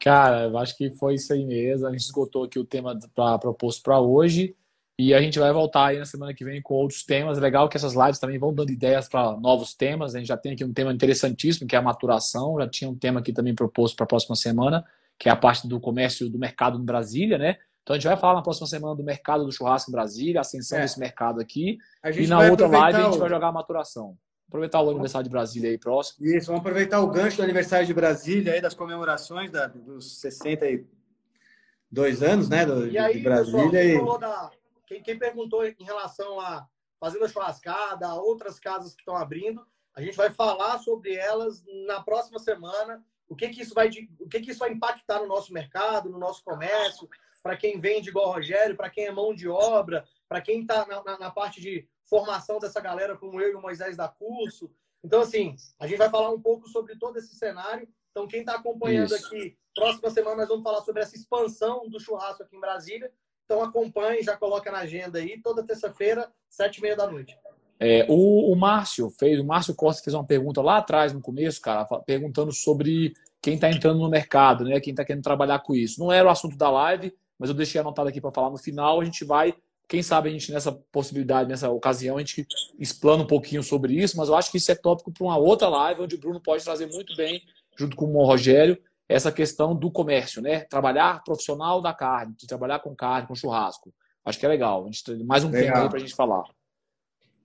Cara, eu acho que foi isso aí mesmo. A gente esgotou aqui o tema pra, proposto para hoje. E a gente vai voltar aí na semana que vem com outros temas. Legal que essas lives também vão dando ideias para novos temas. A gente já tem aqui um tema interessantíssimo, que é a maturação. Já tinha um tema aqui também proposto para a próxima semana, que é a parte do comércio do mercado em Brasília, né? Então a gente vai falar na próxima semana do mercado do churrasco em Brasília, a ascensão é. desse mercado aqui. E na outra live a gente vai jogar a maturação. Aproveitar o aniversário de Brasília aí próximo. Isso, vamos aproveitar o gancho do aniversário de Brasília aí, das comemorações da, dos 62 anos, né? Do, e aí, de Brasília. Pessoal, quem, da, quem, quem perguntou em relação a Fazenda Churrascada, outras casas que estão abrindo, a gente vai falar sobre elas na próxima semana. O que, que isso vai o que, que isso vai impactar no nosso mercado, no nosso comércio, para quem vende igual o Rogério, para quem é mão de obra, para quem está na, na, na, parte de formação dessa galera, como eu e o Moisés da curso. Então, assim, a gente vai falar um pouco sobre todo esse cenário. Então, quem está acompanhando Isso. aqui, próxima semana nós vamos falar sobre essa expansão do churrasco aqui em Brasília. Então, acompanhe, já coloca na agenda aí, toda terça-feira, sete e meia da noite. É, o, o Márcio fez, o Márcio Costa fez uma pergunta lá atrás, no começo, cara, perguntando sobre quem está entrando no mercado, né? Quem está querendo trabalhar com isso. Não era o assunto da live, mas eu deixei anotado aqui para falar no final. A gente vai, quem sabe a gente nessa possibilidade, nessa ocasião, a gente explana um pouquinho sobre isso, mas eu acho que isso é tópico para uma outra live, onde o Bruno pode trazer muito bem, junto com o Rogério, essa questão do comércio, né? Trabalhar profissional da carne, de trabalhar com carne, com churrasco. Acho que é legal. A gente tem mais um Legal. tema aí pra gente falar.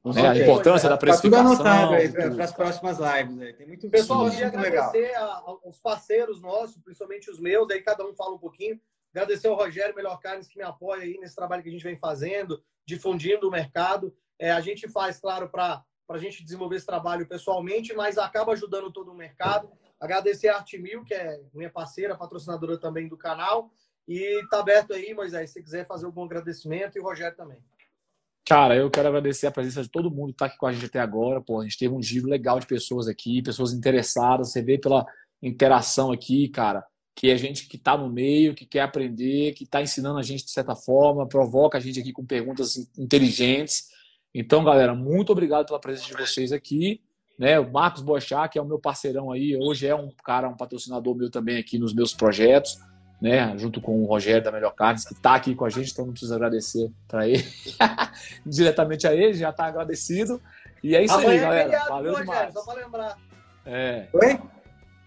Né? A importância da Tá tudo precificação. anotado para as próximas lives. Aí. Tem muito Pessoal, eu queria agradecer a- aos parceiros nossos, principalmente os meus, aí cada um fala um pouquinho. Agradecer ao Rogério Melhor Carnes, que me apoia aí nesse trabalho que a gente vem fazendo, difundindo o mercado. É, a gente faz, claro, para a gente desenvolver esse trabalho pessoalmente, mas acaba ajudando todo o mercado. Agradecer a Arte Mil, que é minha parceira, patrocinadora também do canal. E tá aberto aí, Moisés, se você quiser fazer algum agradecimento, e o Rogério também. Cara, eu quero agradecer a presença de todo mundo que está aqui com a gente até agora. Pô, a gente teve um giro legal de pessoas aqui, pessoas interessadas. Você vê pela interação aqui, cara, que é gente que está no meio, que quer aprender, que está ensinando a gente de certa forma, provoca a gente aqui com perguntas inteligentes. Então, galera, muito obrigado pela presença de vocês aqui. Né, o Marcos Bochá, que é o meu parceirão aí, hoje é um cara, um patrocinador meu também aqui nos meus projetos, né, junto com o Rogério da Melhor Carnes, que está aqui com a gente, então não preciso agradecer para ele, <laughs> diretamente a ele, já está agradecido. E é isso Amanhã aí, é galera. feriado, Valeu demais. Rogério? Só para lembrar. É. Oi?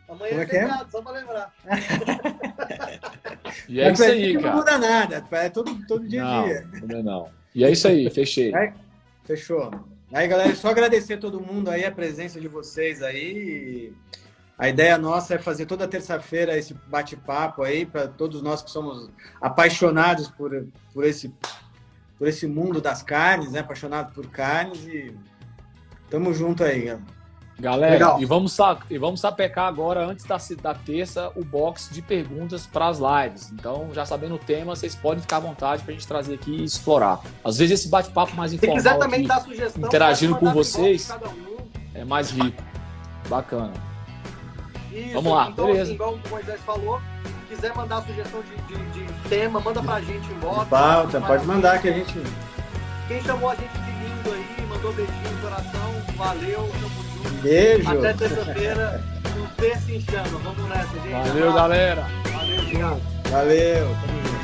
Amanhã Como é é é? feriado, só para lembrar. <laughs> E é isso aí, Não cara. muda nada, é todo, todo dia a Não, dia. também não. E é isso aí, fechei. É. Fechou. Aí, galera, só agradecer a todo mundo aí, a presença de vocês aí. A ideia nossa é fazer toda terça-feira esse bate-papo aí para todos nós que somos apaixonados por, por, esse, por esse mundo das carnes, né? Apaixonados por carnes e tamo junto aí, galera. Galera, Legal. e vamos, e vamos sapecar agora, antes da, da terça, o box de perguntas para as lives. Então, já sabendo o tema, vocês podem ficar à vontade para a gente trazer aqui e explorar. Às vezes, esse bate-papo mais Se informal quiser também aqui dar sugestão, interagindo com vocês. um. é mais rico. Bacana. Isso, Vamos lá, então, beleza. assim, igual o Moisés falou, quiser mandar sugestão de, de- de tema, manda pra gente em box. Pauta, pode mandar que a gente. Quem chamou a gente de lindo aí, mandou beijinho no coração, valeu, tamo. Beijo! Até terça-feira, no Terça em Chama. Vamos nessa, gente. Valeu, Abraço. galera. Valeu, obrigado. Valeu!